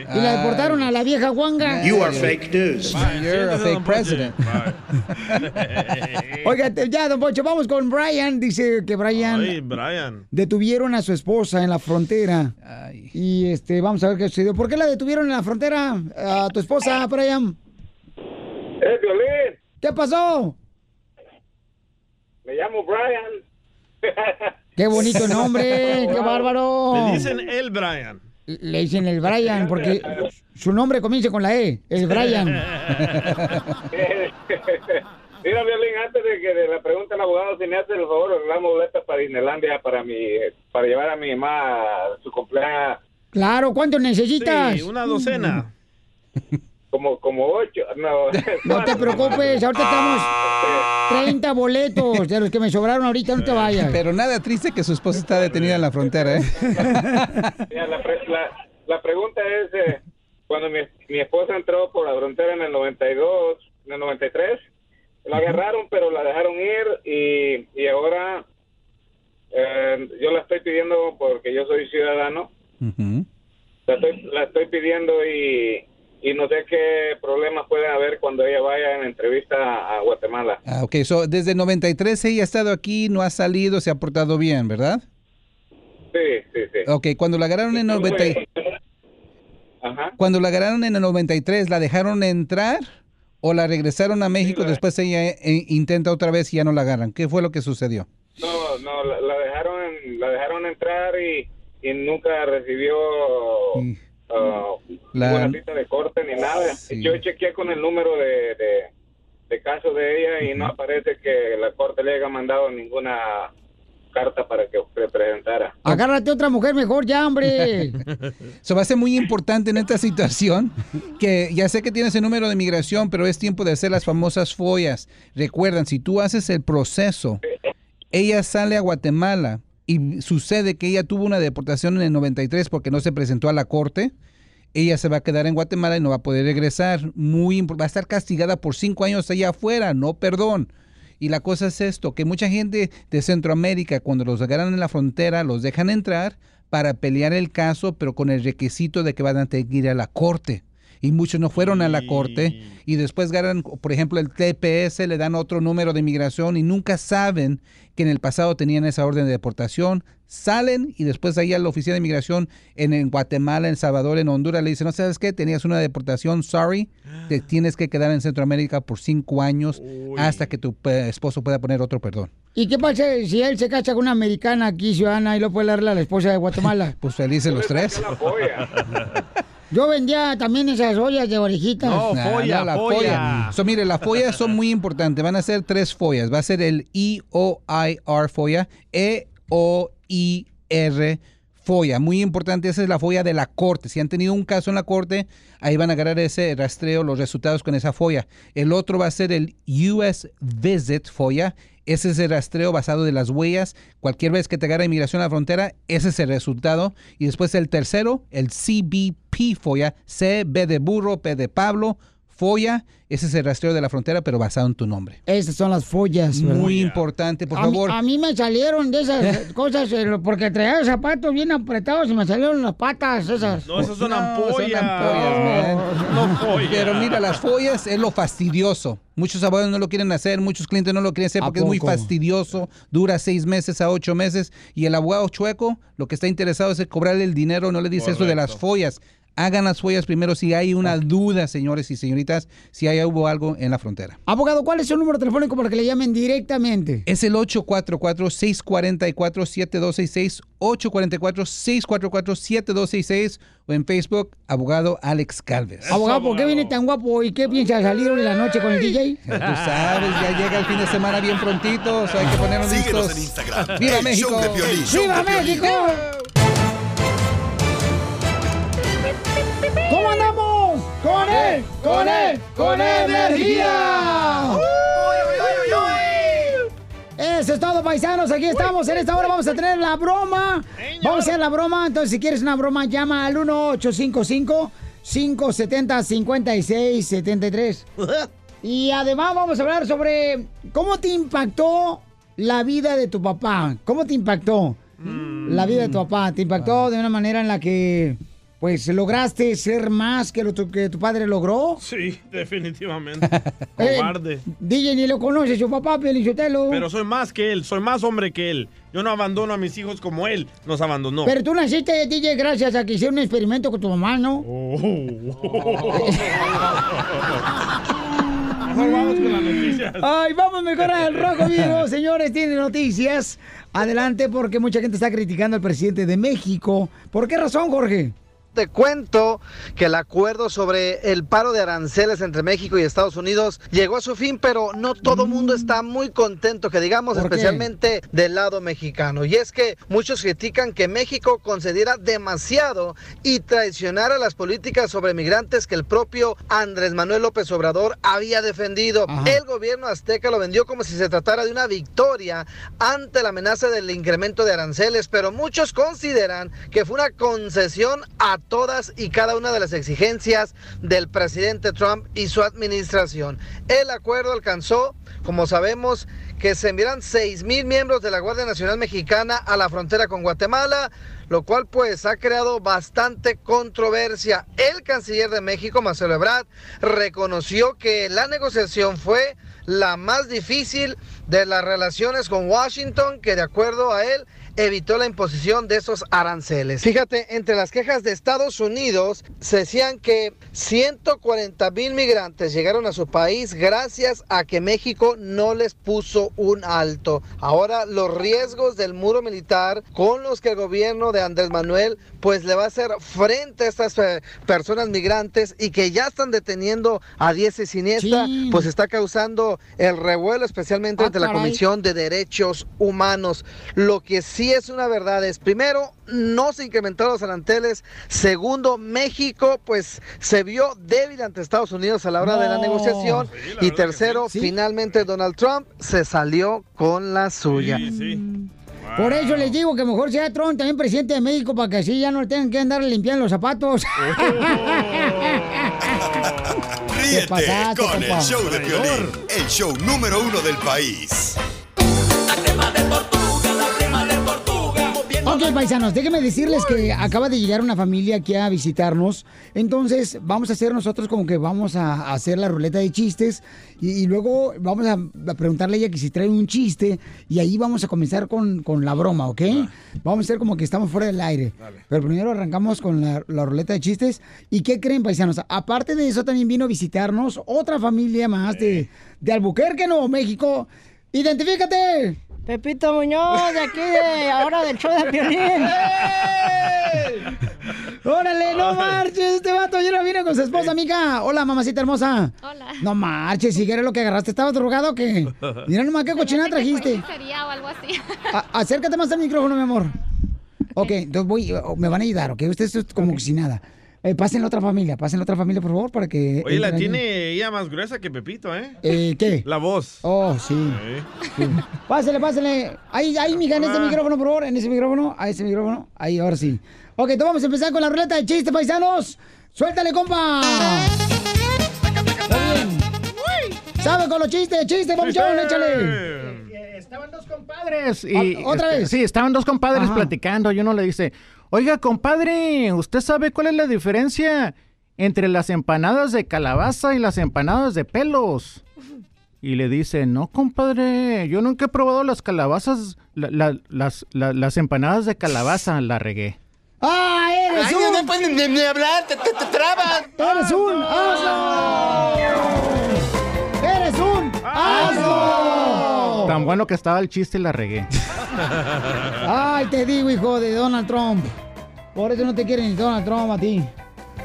y la deportaron a la vieja guanga. You are fake news. You're a fake president. Oiga, ya, don Pocho, vamos con Brian. Dice que Brian Ay, Brian. detuvieron a su esposa en la frontera. Y este, vamos a ver qué sucedió. ¿Por qué la detuvieron en la frontera a tu esposa, Brian? ¡Eh, Violín! ¿Qué pasó? Me llamo Brian. Qué bonito nombre, qué bárbaro. Le dicen el Brian. Le dicen el Brian porque su nombre comienza con la E, el Brian. Mira, Violín, antes de que de la pregunta al abogado, si me hace el favor, de arreglar boletas para Disneylandia para mi, para llevar a mi mamá a su cumpleaños Claro, ¿cuánto necesitas? Sí, una docena. Como, como ocho. No, No te preocupes, ahorita estamos 30 boletos de los que me sobraron ahorita, no te vayas. Pero nada triste que su esposa está detenida en la frontera, ¿eh? Mira, la, pre- la, la pregunta es, eh, cuando mi, mi esposa entró por la frontera en el 92, en el 93, la agarraron, pero la dejaron ir y, y ahora eh, yo la estoy pidiendo porque yo soy ciudadano, la estoy, la estoy pidiendo y, y no sé qué problemas puede haber cuando ella vaya en entrevista a, Guatemala. Ah, ok, so, desde el 93 ella ha estado aquí, no ha salido, se ha portado bien, ¿verdad? Sí, sí, sí. Ok, cuando la agarraron en el 90 y- Ajá. cuando la agarraron en el 93, ¿la dejaron entrar o la regresaron a México? Después ella eh, intenta otra vez y ya no la agarran. ¿Qué fue lo que sucedió? No, no, la, la dejaron la dejaron entrar y, y nunca recibió ah, La- ninguna cita de corte ni nada. Yo chequeé con el número de, de, de caso de ella y no aparece que la corte le haya mandado ninguna carta para que se presentara. Agárrate otra mujer mejor ya, hombre. Eso va a ser muy importante en esta situación, que ya sé que tienes el número de migración, pero es tiempo de hacer las famosas follas. Recuerdan, si tú haces el proceso, ella sale a Guatemala y sucede que ella tuvo una deportación en el 93 porque no se presentó a la corte, ella se va a quedar en Guatemala y no va a poder regresar. Muy, va a estar castigada por cinco años allá afuera, no perdón. Y la cosa es esto, que mucha gente de Centroamérica, cuando los agarran en la frontera, los dejan entrar para pelear el caso, pero con el requisito de que van a tener que ir a la corte. Y muchos no fueron a la corte y después ganan, por ejemplo, el TPS, le dan otro número de inmigración y nunca saben que en el pasado tenían esa orden de deportación, salen y después ahí a la oficina de inmigración en, en Guatemala, en Salvador, en Honduras, le dicen, no sabes qué, tenías una deportación, sorry, te tienes que quedar en Centroamérica por cinco años hasta que tu eh, esposo pueda poner otro perdón. ¿Y qué pasa si él se casa con una americana aquí, ciudadana, y lo puede darle a la esposa de Guatemala? Pues felices los tres. Yo vendía también esas ollas de orejitas. Nah, no, la folla. So, mire, las follas son muy importantes. Van a ser tres follas. Va a ser el E E-O-I-R folla, E-O-I-R folla. Muy importante, esa es la folla de la corte. Si han tenido un caso en la corte, ahí van a agarrar ese rastreo, los resultados con esa folla. El otro va a ser el US Visit folla. Ese es el rastreo basado de las huellas. Cualquier vez que te agarra inmigración a la frontera, ese es el resultado. Y después el tercero, el CBP FOIA, C, B de burro, P de Pablo, FOIA. Ese es el rastreo de la frontera, pero basado en tu nombre. Esas son las follas, ¿verdad? Muy importante, por a mí- favor. a mí me salieron de esas cosas eh, porque traía zapatos bien apretados y me salieron las patas esas. No, esas son No, ampollas. son ampollas, man. No follas. Pero mira, las follas es lo fastidioso. Muchos abogados no lo quieren hacer, muchos clientes no lo quieren hacer ¿A porque es muy fastidioso, dura seis meses a ocho meses y el abogado chueco lo que está interesado es cobrarle el dinero, no le dice eso de las follas. Hagan las follas primero si hay una duda, señores y señoritas, si hay hubo algo en la frontera. Abogado, ¿cuál es su número telefónico para que le llamen directamente? Es el 844-644-7266, 844-644-7266 o en Facebook, abogado Alex Calves. Abogado, ¿por qué viene tan guapo y qué piensa salir hoy en la noche con el DJ? Ya tú sabes, ya llega el fin de semana bien prontito, o sea, hay que ponernos Síguenos listos. en Instagram. ¡Viva El México! show de Piolín. ¡Viva México! ¿Cómo ¡Con él! ¡Con él! ¡Con energía! Eso es todo, paisanos. Aquí estamos. En esta hora vamos a tener la broma. Vamos a hacer la broma. Entonces, si quieres una broma, llama al 1855-570-5673. Y además vamos a hablar sobre cómo te impactó la vida de tu papá. ¿Cómo te impactó la vida de tu papá? ¿Te impactó de una manera en la que, pues, lograste ser más que lo que tu padre logró? Sí, definitivamente. Eh, Cobarde. DJ ni lo conoce, su papá, Pielichotelo. Pero soy más que él, soy más hombre que él. Yo no abandono a mis hijos como él nos abandonó. Pero tú naciste, DJ, gracias a que hicieron un experimento con tu mamá, ¿no? Mejor vamos con las noticias. Ay, vamos mejor al rojo vivo, señores, tiene noticias. Adelante, porque mucha gente está criticando al presidente de México. ¿Por qué razón, Jorge? Te cuento que el acuerdo sobre el paro de aranceles entre México y Estados Unidos llegó a su fin, pero no todo mundo está muy contento, que digamos, especialmente del lado mexicano. Y es que muchos critican que México concediera demasiado y traicionara las políticas sobre migrantes que el propio Andrés Manuel López Obrador había defendido. El gobierno azteca lo vendió como si se tratara de una victoria ante la amenaza del incremento de aranceles, pero muchos consideran que fue una concesión a todas y cada una de las exigencias del presidente Trump y su administración. El acuerdo alcanzó, como sabemos, que se enviarán 6 mil miembros de la Guardia Nacional Mexicana a la frontera con Guatemala, lo cual pues ha creado bastante controversia. El canciller de México, Marcelo Ebrard, reconoció que la negociación fue la más difícil de las relaciones con Washington, que de acuerdo a él evitó la imposición de esos aranceles. Fíjate, entre las quejas de Estados Unidos se decían que 140 mil migrantes llegaron a su país gracias a que México no les puso un alto. Ahora los riesgos del muro militar con los que el gobierno de Andrés Manuel pues le va a hacer frente a estas eh, personas migrantes y que ya están deteniendo a 10 y siniestra, pues está causando el revuelo especialmente Ah, ante la. Comisión de Derechos Humanos. Lo que sí es una verdad es, primero, no se incrementaron los aranceles. Segundo, México pues se vio débil ante Estados Unidos a la hora de la negociación. y tercero, finalmente Donald Trump se salió con la suya. Por eso les digo que mejor sea Trump también presidente de México para que así ya no tengan que andar limpiando los zapatos. Ríete pasaste, con compa? el show de Piolín, el show número uno del país. Ok, paisanos, déjenme decirles que acaba de llegar una familia aquí a visitarnos. Entonces, vamos a hacer nosotros como que vamos a hacer la ruleta de chistes. Y, y luego vamos a, a preguntarle a ella que si trae un chiste. Y ahí vamos a comenzar con, con la broma, ¿ok? Vamos a hacer como que estamos fuera del aire. Pero primero arrancamos con la, la ruleta de chistes. ¿Y qué creen, paisanos? Aparte de eso, también vino a visitarnos otra familia más de, de Albuquerque, Nuevo México. ¡Identifícate! Pepito Muñoz, de aquí de ahora del show de Piolín. ¡Órale, no marches! Este vato ayer vino con su esposa, amiga. Hola, mamacita hermosa. Hola. No marches, si quieres lo que agarraste, ¿estabas drogado o qué? Mira nomás qué cochinada trajiste. Sería o algo así. A- acércate más al micrófono, mi amor. Ok, entonces voy, oh, me van a ayudar, ¿ok? Ustedes es como si nada. Eh, pasen la otra familia, pasen la otra familia, por favor, para que... Oye, la ahí. tiene ella más gruesa que Pepito, ¿eh? Eh, ¿qué? La voz. Oh, sí. sí. Pásale, pásale. Ahí, ahí, mija, en ese micrófono, por favor, en ese micrófono, a ese micrófono. Ahí, ahora sí. Ok, entonces vamos a empezar con la ruleta de chistes, paisanos. ¡Suéltale, compa! Está bien. ¿Sabe con los chistes? ¡Chiste, papuchón, échale! Estaban dos compadres y ¿otra este, vez? Sí, estaban dos compadres Ajá. platicando y uno le dice, "Oiga, compadre, ¿usted sabe cuál es la diferencia entre las empanadas de calabaza y las empanadas de pelos?" Y le dice, "No, compadre, yo nunca he probado las calabazas, la- la- las, la- las empanadas de calabaza, la regué." ¡Ah, eres Ay, un... no puedes ni, ni hablar, te, te, te trabas. ¡Eres un asno! ¡Eres Tan bueno que estaba el chiste y la regué. Ay, te digo, hijo de Donald Trump. Por eso no te quiere ni Donald Trump a ti.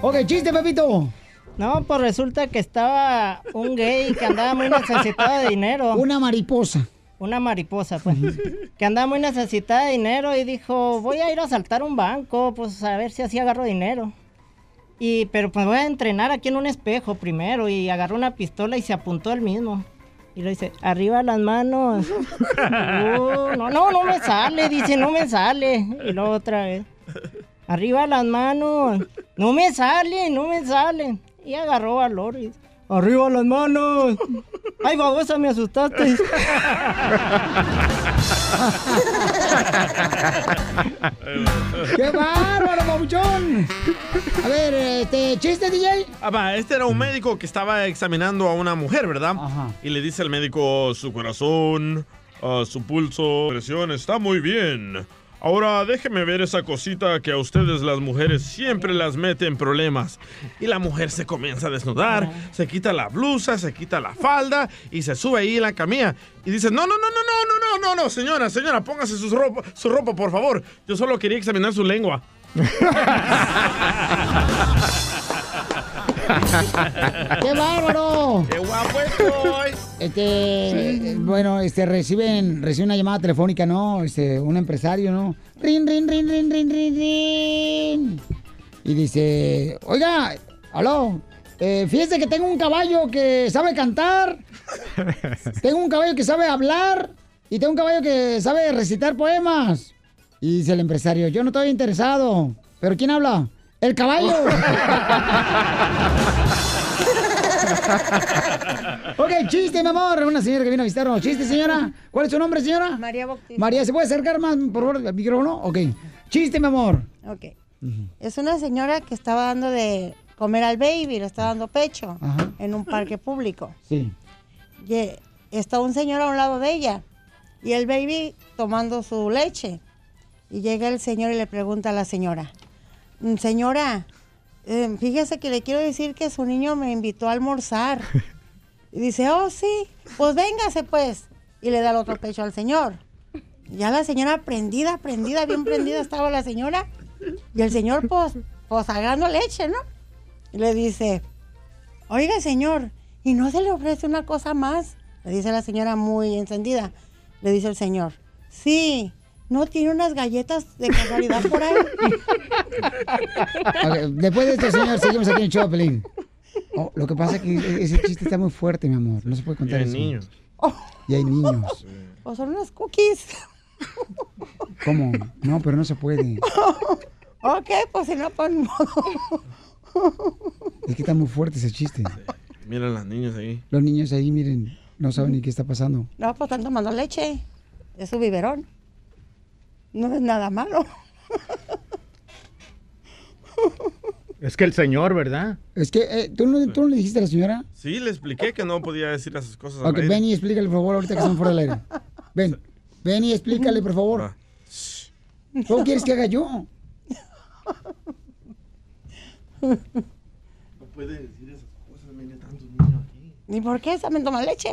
Ok, chiste, Pepito. No, pues resulta que estaba un gay que andaba muy necesitado de dinero. Una mariposa. Una mariposa, pues. que andaba muy necesitada de dinero y dijo, voy a ir a asaltar un banco, pues a ver si así agarro dinero. Y, pero pues voy a entrenar aquí en un espejo primero. Y agarró una pistola y se apuntó él mismo. Y le dice, arriba las manos. No, no, no me sale, dice, no me sale. Y luego otra vez. Arriba las manos. No me sale, no me sale. Y agarró valor y Arriba las manos. Ay, babosa, me asustaste. ¡Qué bárbaro, papuchón! A ver, este, chiste, DJ. Ah, va, este era un médico que estaba examinando a una mujer, ¿verdad? Y le dice al médico su corazón, ah, su pulso, presión, está muy bien. Ahora déjeme ver esa cosita que a ustedes las mujeres siempre las mete en problemas. Y la mujer se comienza a desnudar, se quita la blusa, se quita la falda y se sube ahí en la camilla. Y dice, no, no, no, no, no, no, no, no, no, señora, señora, póngase su ropa, su ropa, por favor. Yo solo quería examinar su lengua. ¡Qué bárbaro! ¡Qué guapo estoy! Este, bueno, este, reciben, reciben una llamada telefónica, ¿no? Este, un empresario, ¿no? Rin, rin, rin, rin, rin, rin, rin. Y dice, oiga, aló, eh, fíjese que tengo un caballo que sabe cantar, tengo un caballo que sabe hablar y tengo un caballo que sabe recitar poemas. Y dice el empresario, yo no estoy interesado. ¿Pero quién habla? El caballo. ok, chiste, mi amor. Una señora que vino a visitarnos. Chiste, señora. ¿Cuál es su nombre, señora? María Bautista. María, ¿se puede acercar más, por favor, al micrófono? Ok. Chiste, mi amor. Ok. Es una señora que estaba dando de comer al baby, le está dando pecho Ajá. en un parque público. Sí. Y eh, está un señor a un lado de ella y el baby tomando su leche. Y llega el señor y le pregunta a la señora, "Mm, señora, eh, fíjese que le quiero decir que su niño me invitó a almorzar. Y dice, oh sí, pues véngase pues. Y le da el otro pecho al señor. Ya la señora prendida, prendida, bien prendida estaba la señora. Y el señor pues, pues agarrando leche, ¿no? Y le dice, oiga señor, ¿y no se le ofrece una cosa más? Le dice la señora muy encendida. Le dice el señor, sí, ¿no tiene unas galletas de casualidad por ahí? Después de esto, señor, seguimos aquí en Choplin. Oh, lo que pasa es que ese chiste está muy fuerte, mi amor. No se puede contar Y hay eso. niños. Y hay niños. O son unas cookies. ¿Cómo? No, pero no se puede. ok, pues si no, pues ni modo. Es que está muy fuerte ese chiste. Miren las niñas ahí. Los niños ahí, miren, no saben ni qué está pasando. No, pues están tomando leche. Es su biberón. No es nada malo. Es que el señor, ¿verdad? Es que, eh, ¿tú, no, ¿tú no le dijiste a la señora? Sí, le expliqué que no podía decir esas cosas. Ok, ven y explícale, por favor, ahorita que estamos fuera del aire. Ven, ven y explícale, por favor. ¿Cómo quieres que haga yo? No puede decir esas cosas, mire tantos niños aquí. ¿Y por qué? ¿Saben tomar leche?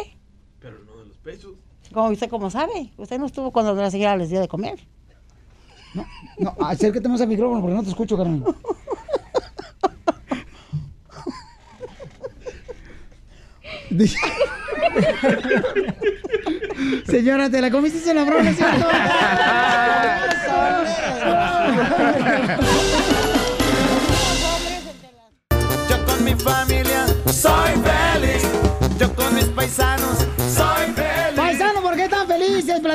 Pero no de los pechos. Como usted cómo sabe. Usted no estuvo cuando la señora les dio de comer. No, acércate más al micrófono porque no te escucho, carnal. Señora, ¿te la comiste en la broma, cierto? Yo con mi familia soy feliz. Yo con mis paisanos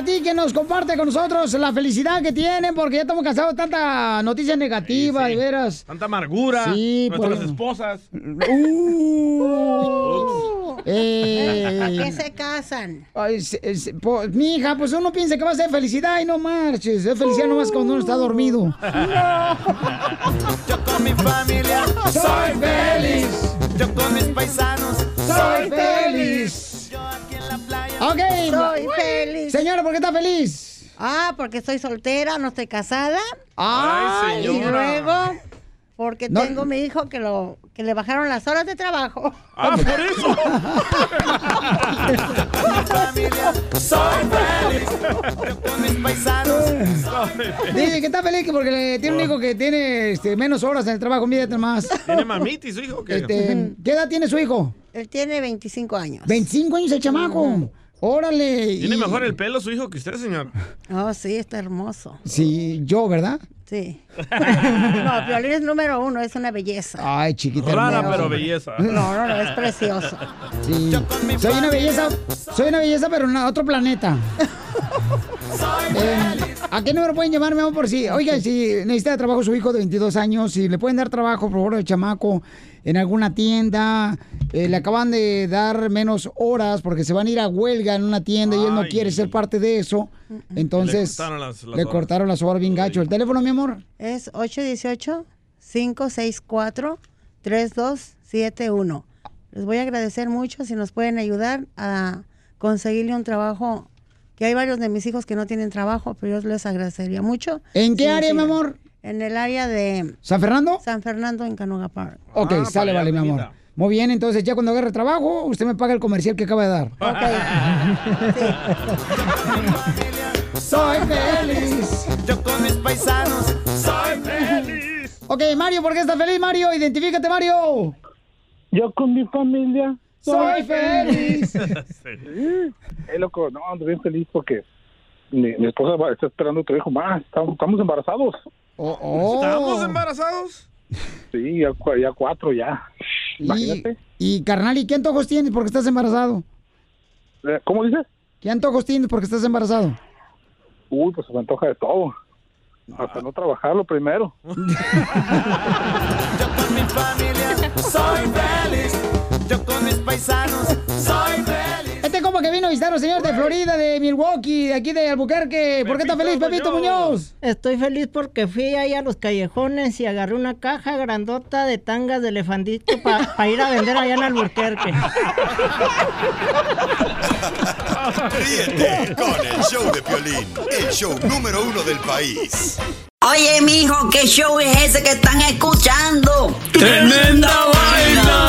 Platíquenos, comparte con nosotros la felicidad que tienen, porque ya estamos cansados de tanta noticia negativa, de veras. Tanta amargura. Sí, nuestras por- esposas. Uh, eh, ¿A qué se casan? Ay, se- se- po- mija, pues uno piensa que va a ser felicidad y no marches. Es felicidad nomás cuando uno está dormido. Yo con mi familia soy feliz. Yo con mis paisanos Soy feliz. Ok. Soy feliz. Señora, ¿por qué está feliz? Ah, porque estoy soltera, no estoy casada. Ay, Y señora. luego, porque No. tengo mi hijo que lo que le bajaron las horas de trabajo. Ah, por eso. soy feliz. Yo con mis paisanos Dice que está feliz que porque le tiene un hijo que tiene este, menos horas en el trabajo, mírate más. ¿Tiene mamita y su hijo? o ¿Qué? Este, ¿Qué edad tiene su hijo? Él tiene 25 años. 25 años el chamaco. Órale. ¿Tiene Y- mejor el pelo su hijo que usted, señor? Oh, sí, está hermoso. Sí, yo, ¿verdad? Sí. no, Piolín es número uno, es una belleza. Ay, chiquita. Rara, hermosa. pero belleza. No, no, no, es precioso. Sí. Soy una belleza, soy una belleza, pero en otro planeta. Eh, ¿A qué número pueden llamar, mi amor? Por si, oiga, si necesita trabajo su hijo de 22 años, si le pueden dar trabajo, por favor, el chamaco, en alguna tienda, eh, le acaban de dar menos horas porque se van a ir a huelga en una tienda y él no quiere ser parte de eso. Entonces, Le cortaron las- las le horas. cortaron las horas bien gacho. ¿El teléfono, mi amor? Es 818-564-3271. Les voy a agradecer mucho si nos pueden ayudar a conseguirle un trabajo. Que hay varios de mis hijos que no tienen trabajo, pero yo les agradecería mucho. ¿En qué si área, mi amor? En el área de ¿San Fernando? San Fernando, en Canoga Park. Ok, sale, vale, mi amor. Muy bien, entonces ya cuando agarre trabajo, usted me paga el comercial que acaba de dar. Soy feliz. Yo con mis paisanos soy feliz. Ok, Mario, ¿por qué estás feliz, Mario? Identifícate, Mario. Yo con mi familia Soy feliz. Eh, loco, no, ando bien feliz porque mi, mi esposa va- está esperando otro hijo más. Estamos, estamos embarazados. oh. ¿Estamos embarazados? Sí, ya, cua- ya cuatro ya. Y, Imagínate. y, carnal, ¿y qué antojos tienes porque estás embarazado? Eh, ¿Cómo dices? ¿Qué antojos tienes porque estás embarazado? Uy, pues se me antoja de todo. Hasta no trabajarlo primero. Soy feliz. Yo con mis paisanos soy feliz. Este compa que vino a visitar a los señores de Florida, de Milwaukee, de aquí de Albuquerque. ¿Por qué está feliz, Pepito Muñoz? Estoy feliz porque fui ahí a los callejones y agarré una caja grandota de tangas de elefantito para ir a vender allá en Albuquerque. Ríete con el show de Piolín, el show número uno del país. Oye, mijo, ¿qué show es ese que están escuchando? ¡Tremenda vaina!